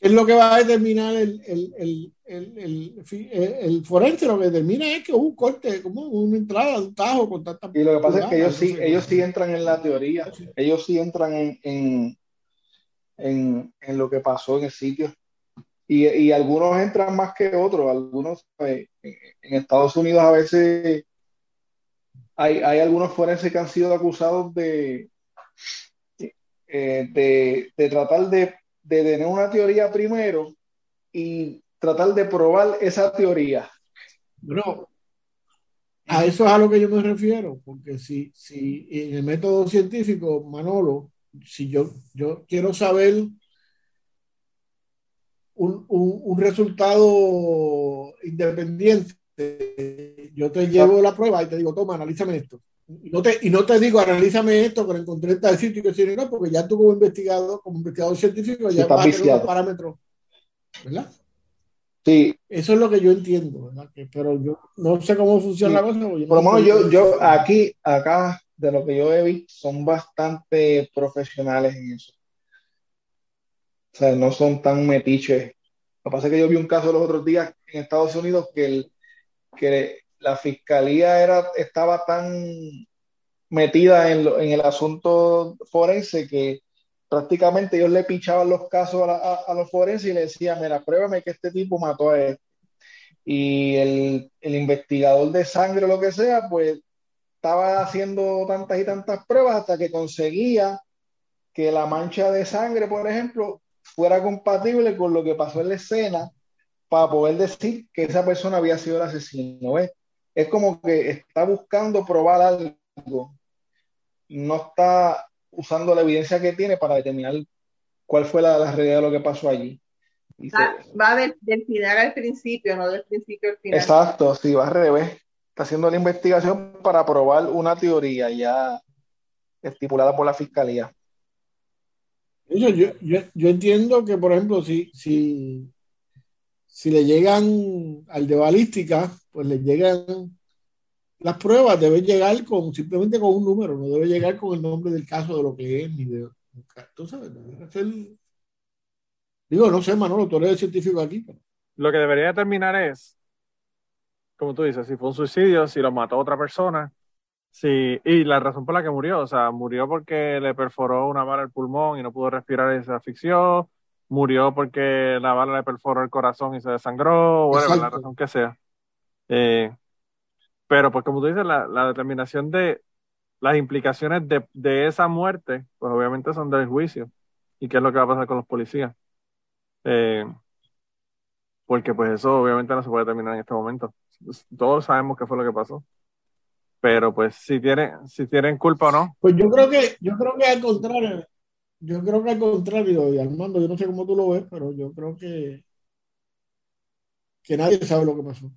es lo que va a determinar el, el, el, el, forense, lo que determina es que hubo un corte, como una entrada, un tajo con tanta... Y lo que pasa es que ellos sí, ellos sí entran en la teoría, ellos sí entran en, en, en, en lo que pasó en el sitio. Y, y, algunos entran más que otros, algunos eh, en Estados Unidos a veces hay, hay algunos forenses que han sido acusados de, eh, de, de tratar de de tener una teoría primero y tratar de probar esa teoría. Bro, a eso es a lo que yo me refiero, porque si, si en el método científico, Manolo, si yo, yo quiero saber un, un, resultado independiente, yo te llevo la prueba y te digo, toma, analízame esto. Y no, te, y no te digo, analízame esto, que encontré tal sitio y que no, porque ya tú como investigado, como investigador científico, ya vas a tener parámetros, ¿verdad? Sí. Eso es lo que yo entiendo, ¿verdad? pero yo no sé cómo funciona la cosa. Por lo menos yo, yo aquí, acá, de lo que yo he visto, son bastante profesionales en eso. O sea, no son tan metiches. Lo que pasa es que yo vi un caso los otros días en Estados Unidos que, el, que la fiscalía era, estaba tan metida en, el asunto forense que prácticamente ellos le pinchaban los casos a, los forenses y le decían, mira, pruébame que este tipo mató a él. Y el, el investigador de sangre o lo que sea, pues estaba haciendo tantas y tantas pruebas hasta que conseguía que la mancha de sangre, por ejemplo, fuera compatible con lo que pasó en la escena para poder decir que esa persona había sido el asesino. ¿ves? Es como que está buscando probar algo, no está usando la evidencia que tiene para determinar cuál fue la, realidad de lo que pasó allí. va, del, final al principio, no del principio al final. Exacto, sí, va al revés. Está haciendo la investigación para probar una teoría ya estipulada por la fiscalía. Yo, yo, yo, entiendo que, por ejemplo, si, si, si le llegan al de balística, pues le llegan las pruebas, deben llegar con simplemente con un número, no debe llegar con el nombre del caso de lo que es, ni de. Tú sabes, Digo, no sé, Manolo, tú eres el científico aquí. Lo que debería determinar es, como tú dices, si fue un suicidio, si lo mató otra persona, si, y la razón por la que murió, o sea, murió porque le perforó una bala el pulmón y no pudo respirar y se asfixió, murió porque la bala le perforó el corazón y se desangró, o la razón que sea. Eh, pero pues como tú dices, la, determinación de las implicaciones de, esa muerte, pues obviamente son del juicio. ¿Y qué es lo que va a pasar con los policías? Eh, porque pues eso obviamente no se puede determinar en este momento. Todos sabemos qué fue lo que pasó. Pero pues si tienen, si tienen culpa o no. Pues yo creo que, yo creo que al contrario, yo creo que al contrario, y Armando, yo no sé cómo tú lo ves, pero yo creo que, que nadie sabe lo que pasó.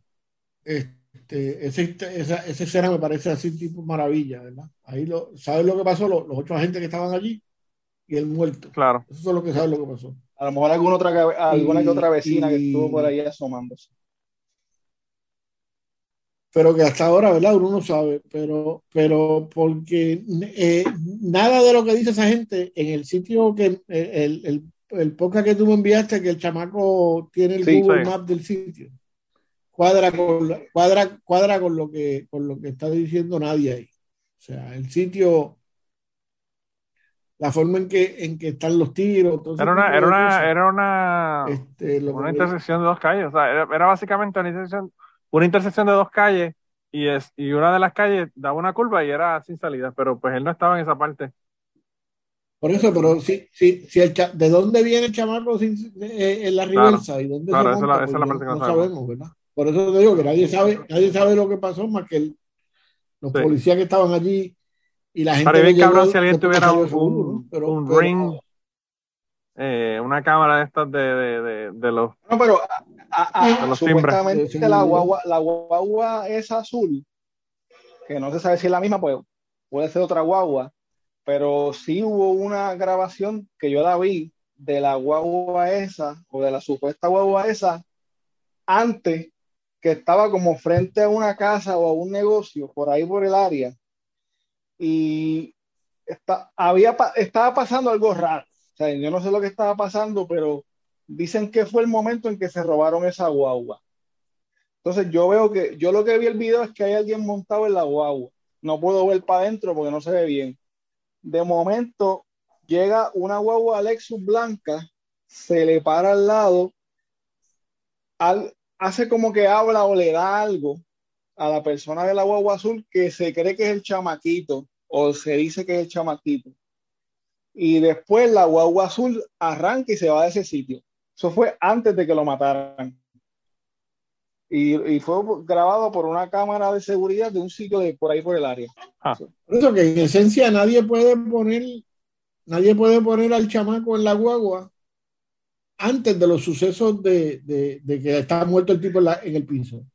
Este, ese, esa, esa, escena me parece así tipo maravilla, ¿verdad? Ahí lo, ¿sabes lo que pasó? Los, los, ocho agentes que estaban allí y el muerto. Claro. Eso es lo que sabe lo que pasó. A lo mejor alguna otra, alguna que otra vecina que estuvo por ahí asomándose. Pero que hasta ahora, ¿verdad? Uno no sabe, pero, pero porque eh, nada de lo que dice esa gente en el sitio que el, el, el podcast que tú me enviaste, que el chamaco tiene el Google Map del sitio cuadra con, cuadra, cuadra con, lo que, con lo que está diciendo nadie ahí. O sea, el sitio, la forma en que, en que están los tiros. Era una, era una, era una, este, una intersección de dos calles. O sea, era, básicamente una intersección, una intersección de dos calles y, es, y una de las calles daba una curva y era sin salida, pero pues él no estaba en esa parte. Por eso, pero si, si, si el ¿de dónde viene el chamaco eh, en la reversa? ¿Y dónde claro, esa, es la pues parte que no, sabemos. ¿verdad? Por eso te digo que nadie sabe, nadie sabe lo que pasó más que los policías que estaban allí y la gente. Para bien cabrón si alguien tuviera un, un, ring, eh, una cámara de estas de, de, de, los. No, pero a, los supuestamente la guagua, la guagua es azul, que no se sabe si es la misma, pues puede ser otra guagua pero sí hubo una grabación que yo la vi de la guagua esa, o de la supuesta guagua esa, antes que estaba como frente a una casa o a un negocio por ahí por el área. Y está, había, estaba pasando algo raro. O sea, yo no sé lo que estaba pasando, pero dicen que fue el momento en que se robaron esa guagua. Entonces yo veo que, yo lo que vi el video es que hay alguien montado en la guagua. No puedo ver para adentro porque no se ve bien de momento llega una guagua Lexus blanca, se le para al lado, hace como que habla o le da algo a la persona de la guagua azul que se cree que es el chamaquito o se dice que es el chamaquito. Y después la guagua azul arranca y se va de ese sitio. Eso fue antes de que lo mataran. Y, fue grabado por una cámara de seguridad de un sitio de por ahí por el área. Ah. Por eso que en esencia nadie puede poner, nadie puede poner al chamaco en la guagua antes de los sucesos de, que está muerto el tipo en, el piso.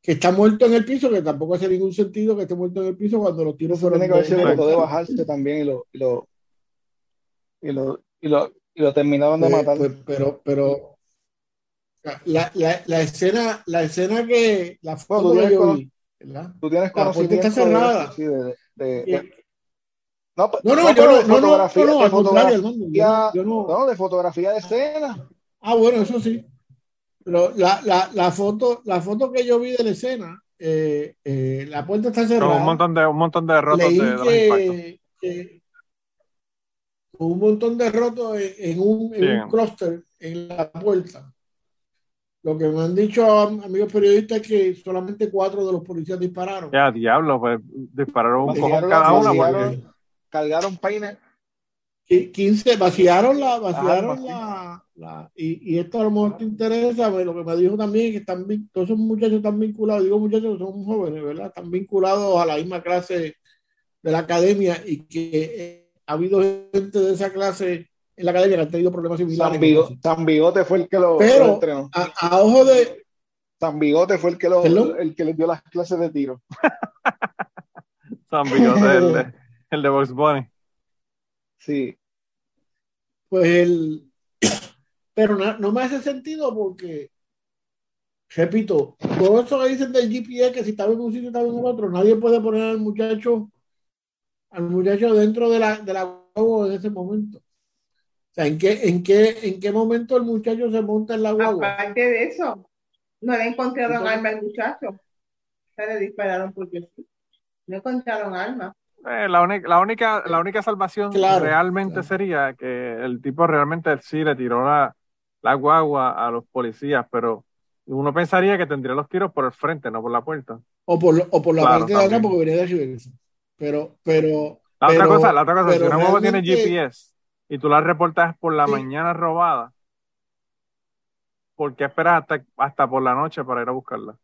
Que está muerto en el piso, que tampoco hace ningún sentido que esté muerto en el piso cuando los tiros fueron. Tiene que de bajarse también y lo, y lo, y lo, y lo, y lo terminaron de pues, matar. Pues, pero, pero la, la, la, escena, la escena que la foto que yo vi, ¿verdad? Tú tienes conocimiento está cerrada. De, de, de, no, no, no, yo no, no, no, no, al contrario, yo no, no, de fotografía de escena. Ah, bueno, eso sí. Pero la, la, la foto, la foto que yo vi de la escena, eh, eh, la puerta está cerrada. un montón de, un montón de rotos Leí de, que, que, un montón de rotos en, en un, en un clúster en la puerta. Lo que me han dicho amigos periodistas es que solamente cuatro de los policías dispararon. Ya, diablo, pues dispararon un poco cada uno. Cargaron peines. 15, vaciaron la, vaciaron la, la, y, y, esto a lo mejor te interesa, pero lo que me dijo también es que están, todos esos muchachos están vinculados, digo muchachos, son jóvenes, ¿verdad? Están vinculados a la misma clase de la academia y que eh, ha habido gente de esa clase en la academia que han tenido problemas similares. San, Bigote fue el que lo, Pero, entrenó. A, ojo de. San Bigote fue el que, lo, el que le dio las clases de tiro. San Bigote, el, de, el de Box Bunny. Sí. Pues el. Pero no, no, me hace sentido porque, repito, todo eso que dicen del GPS, que si estaba en un sitio, estaba en otro, nadie puede poner al muchacho, al muchacho dentro de la, de la en ese momento. ¿en qué, en, qué, ¿en qué momento el muchacho se monta en la guagua? Aparte de eso, no le encontraron arma al muchacho. Se le dispararon porque sí. No encontraron arma. Eh, la, única, la, única, la única salvación realmente sería que el tipo realmente sí le tiró la, la guagua a los policías, pero uno pensaría que tendría los tiros por el frente, no por la puerta. O por, o por la parte de atrás porque venía de reversa. Pero, pero. La otra cosa, la otra cosa, si una guagua tiene GPS, y tú la reportas por la mañana robada, ¿por qué esperas hasta, hasta por la noche para ir a buscarla?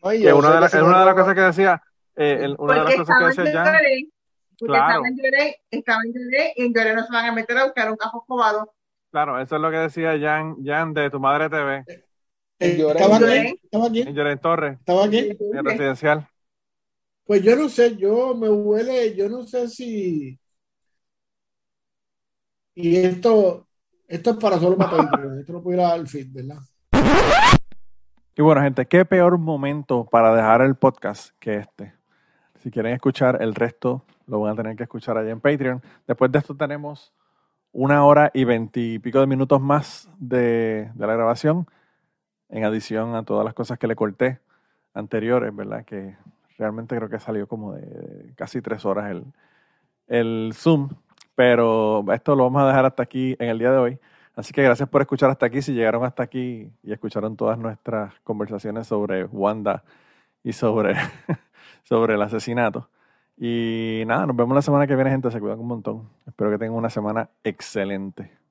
Oye, una de, la, una de las cosas que decía, eh, una de las cosas que decía Jan. Porque claro. estaba en Lloré, estaba en Lloré, y en Lloré no se van a meter a buscar un cajo cobado. Claro, eso es lo que decía Jan, Jan de tu madre TV. Eh, ¿Estaba aquí? ¿Estaba aquí? En Lloré Torres. ¿Estaba aquí? En residencial. Pues yo no sé, yo me huele, yo no sé si y esto, esto es para solo para esto no puede ir al feed, ¿verdad? Y bueno, gente, qué peor momento para dejar el podcast que este. Si quieren escuchar el resto, lo van a tener que escuchar allá en Patreon. Después de esto tenemos una hora y veintipico de minutos más de, de, la grabación, en adición a todas las cosas que le corté anteriores, ¿verdad? Que realmente creo que salió como de casi tres horas el, el Zoom, pero esto lo vamos a dejar hasta aquí en el día de hoy. Así que gracias por escuchar hasta aquí. Si llegaron hasta aquí y escucharon todas nuestras conversaciones sobre Wanda y sobre, sobre el asesinato. Y nada, nos vemos la semana que viene, gente. Se cuidan un montón. Espero que tengan una semana excelente.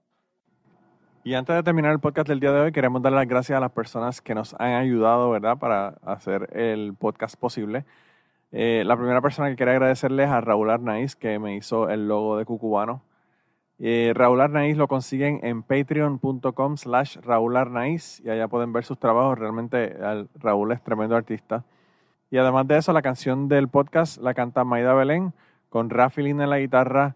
Y antes de terminar el podcast del día de hoy, queremos dar las gracias a las personas que nos han ayudado, ¿verdad?, para hacer el podcast posible. Eh, la primera persona que quería agradecerle es a Raúl Arnaiz, que me hizo el logo de Cucubano. Eh, Raúl Arnaiz lo consiguen en patreon.com slash Raúl Arnaiz y allá pueden ver sus trabajos. Realmente Raúl es tremendo artista. Y además de eso, la canción del podcast la canta Maida Belén con Rafi Lina en la guitarra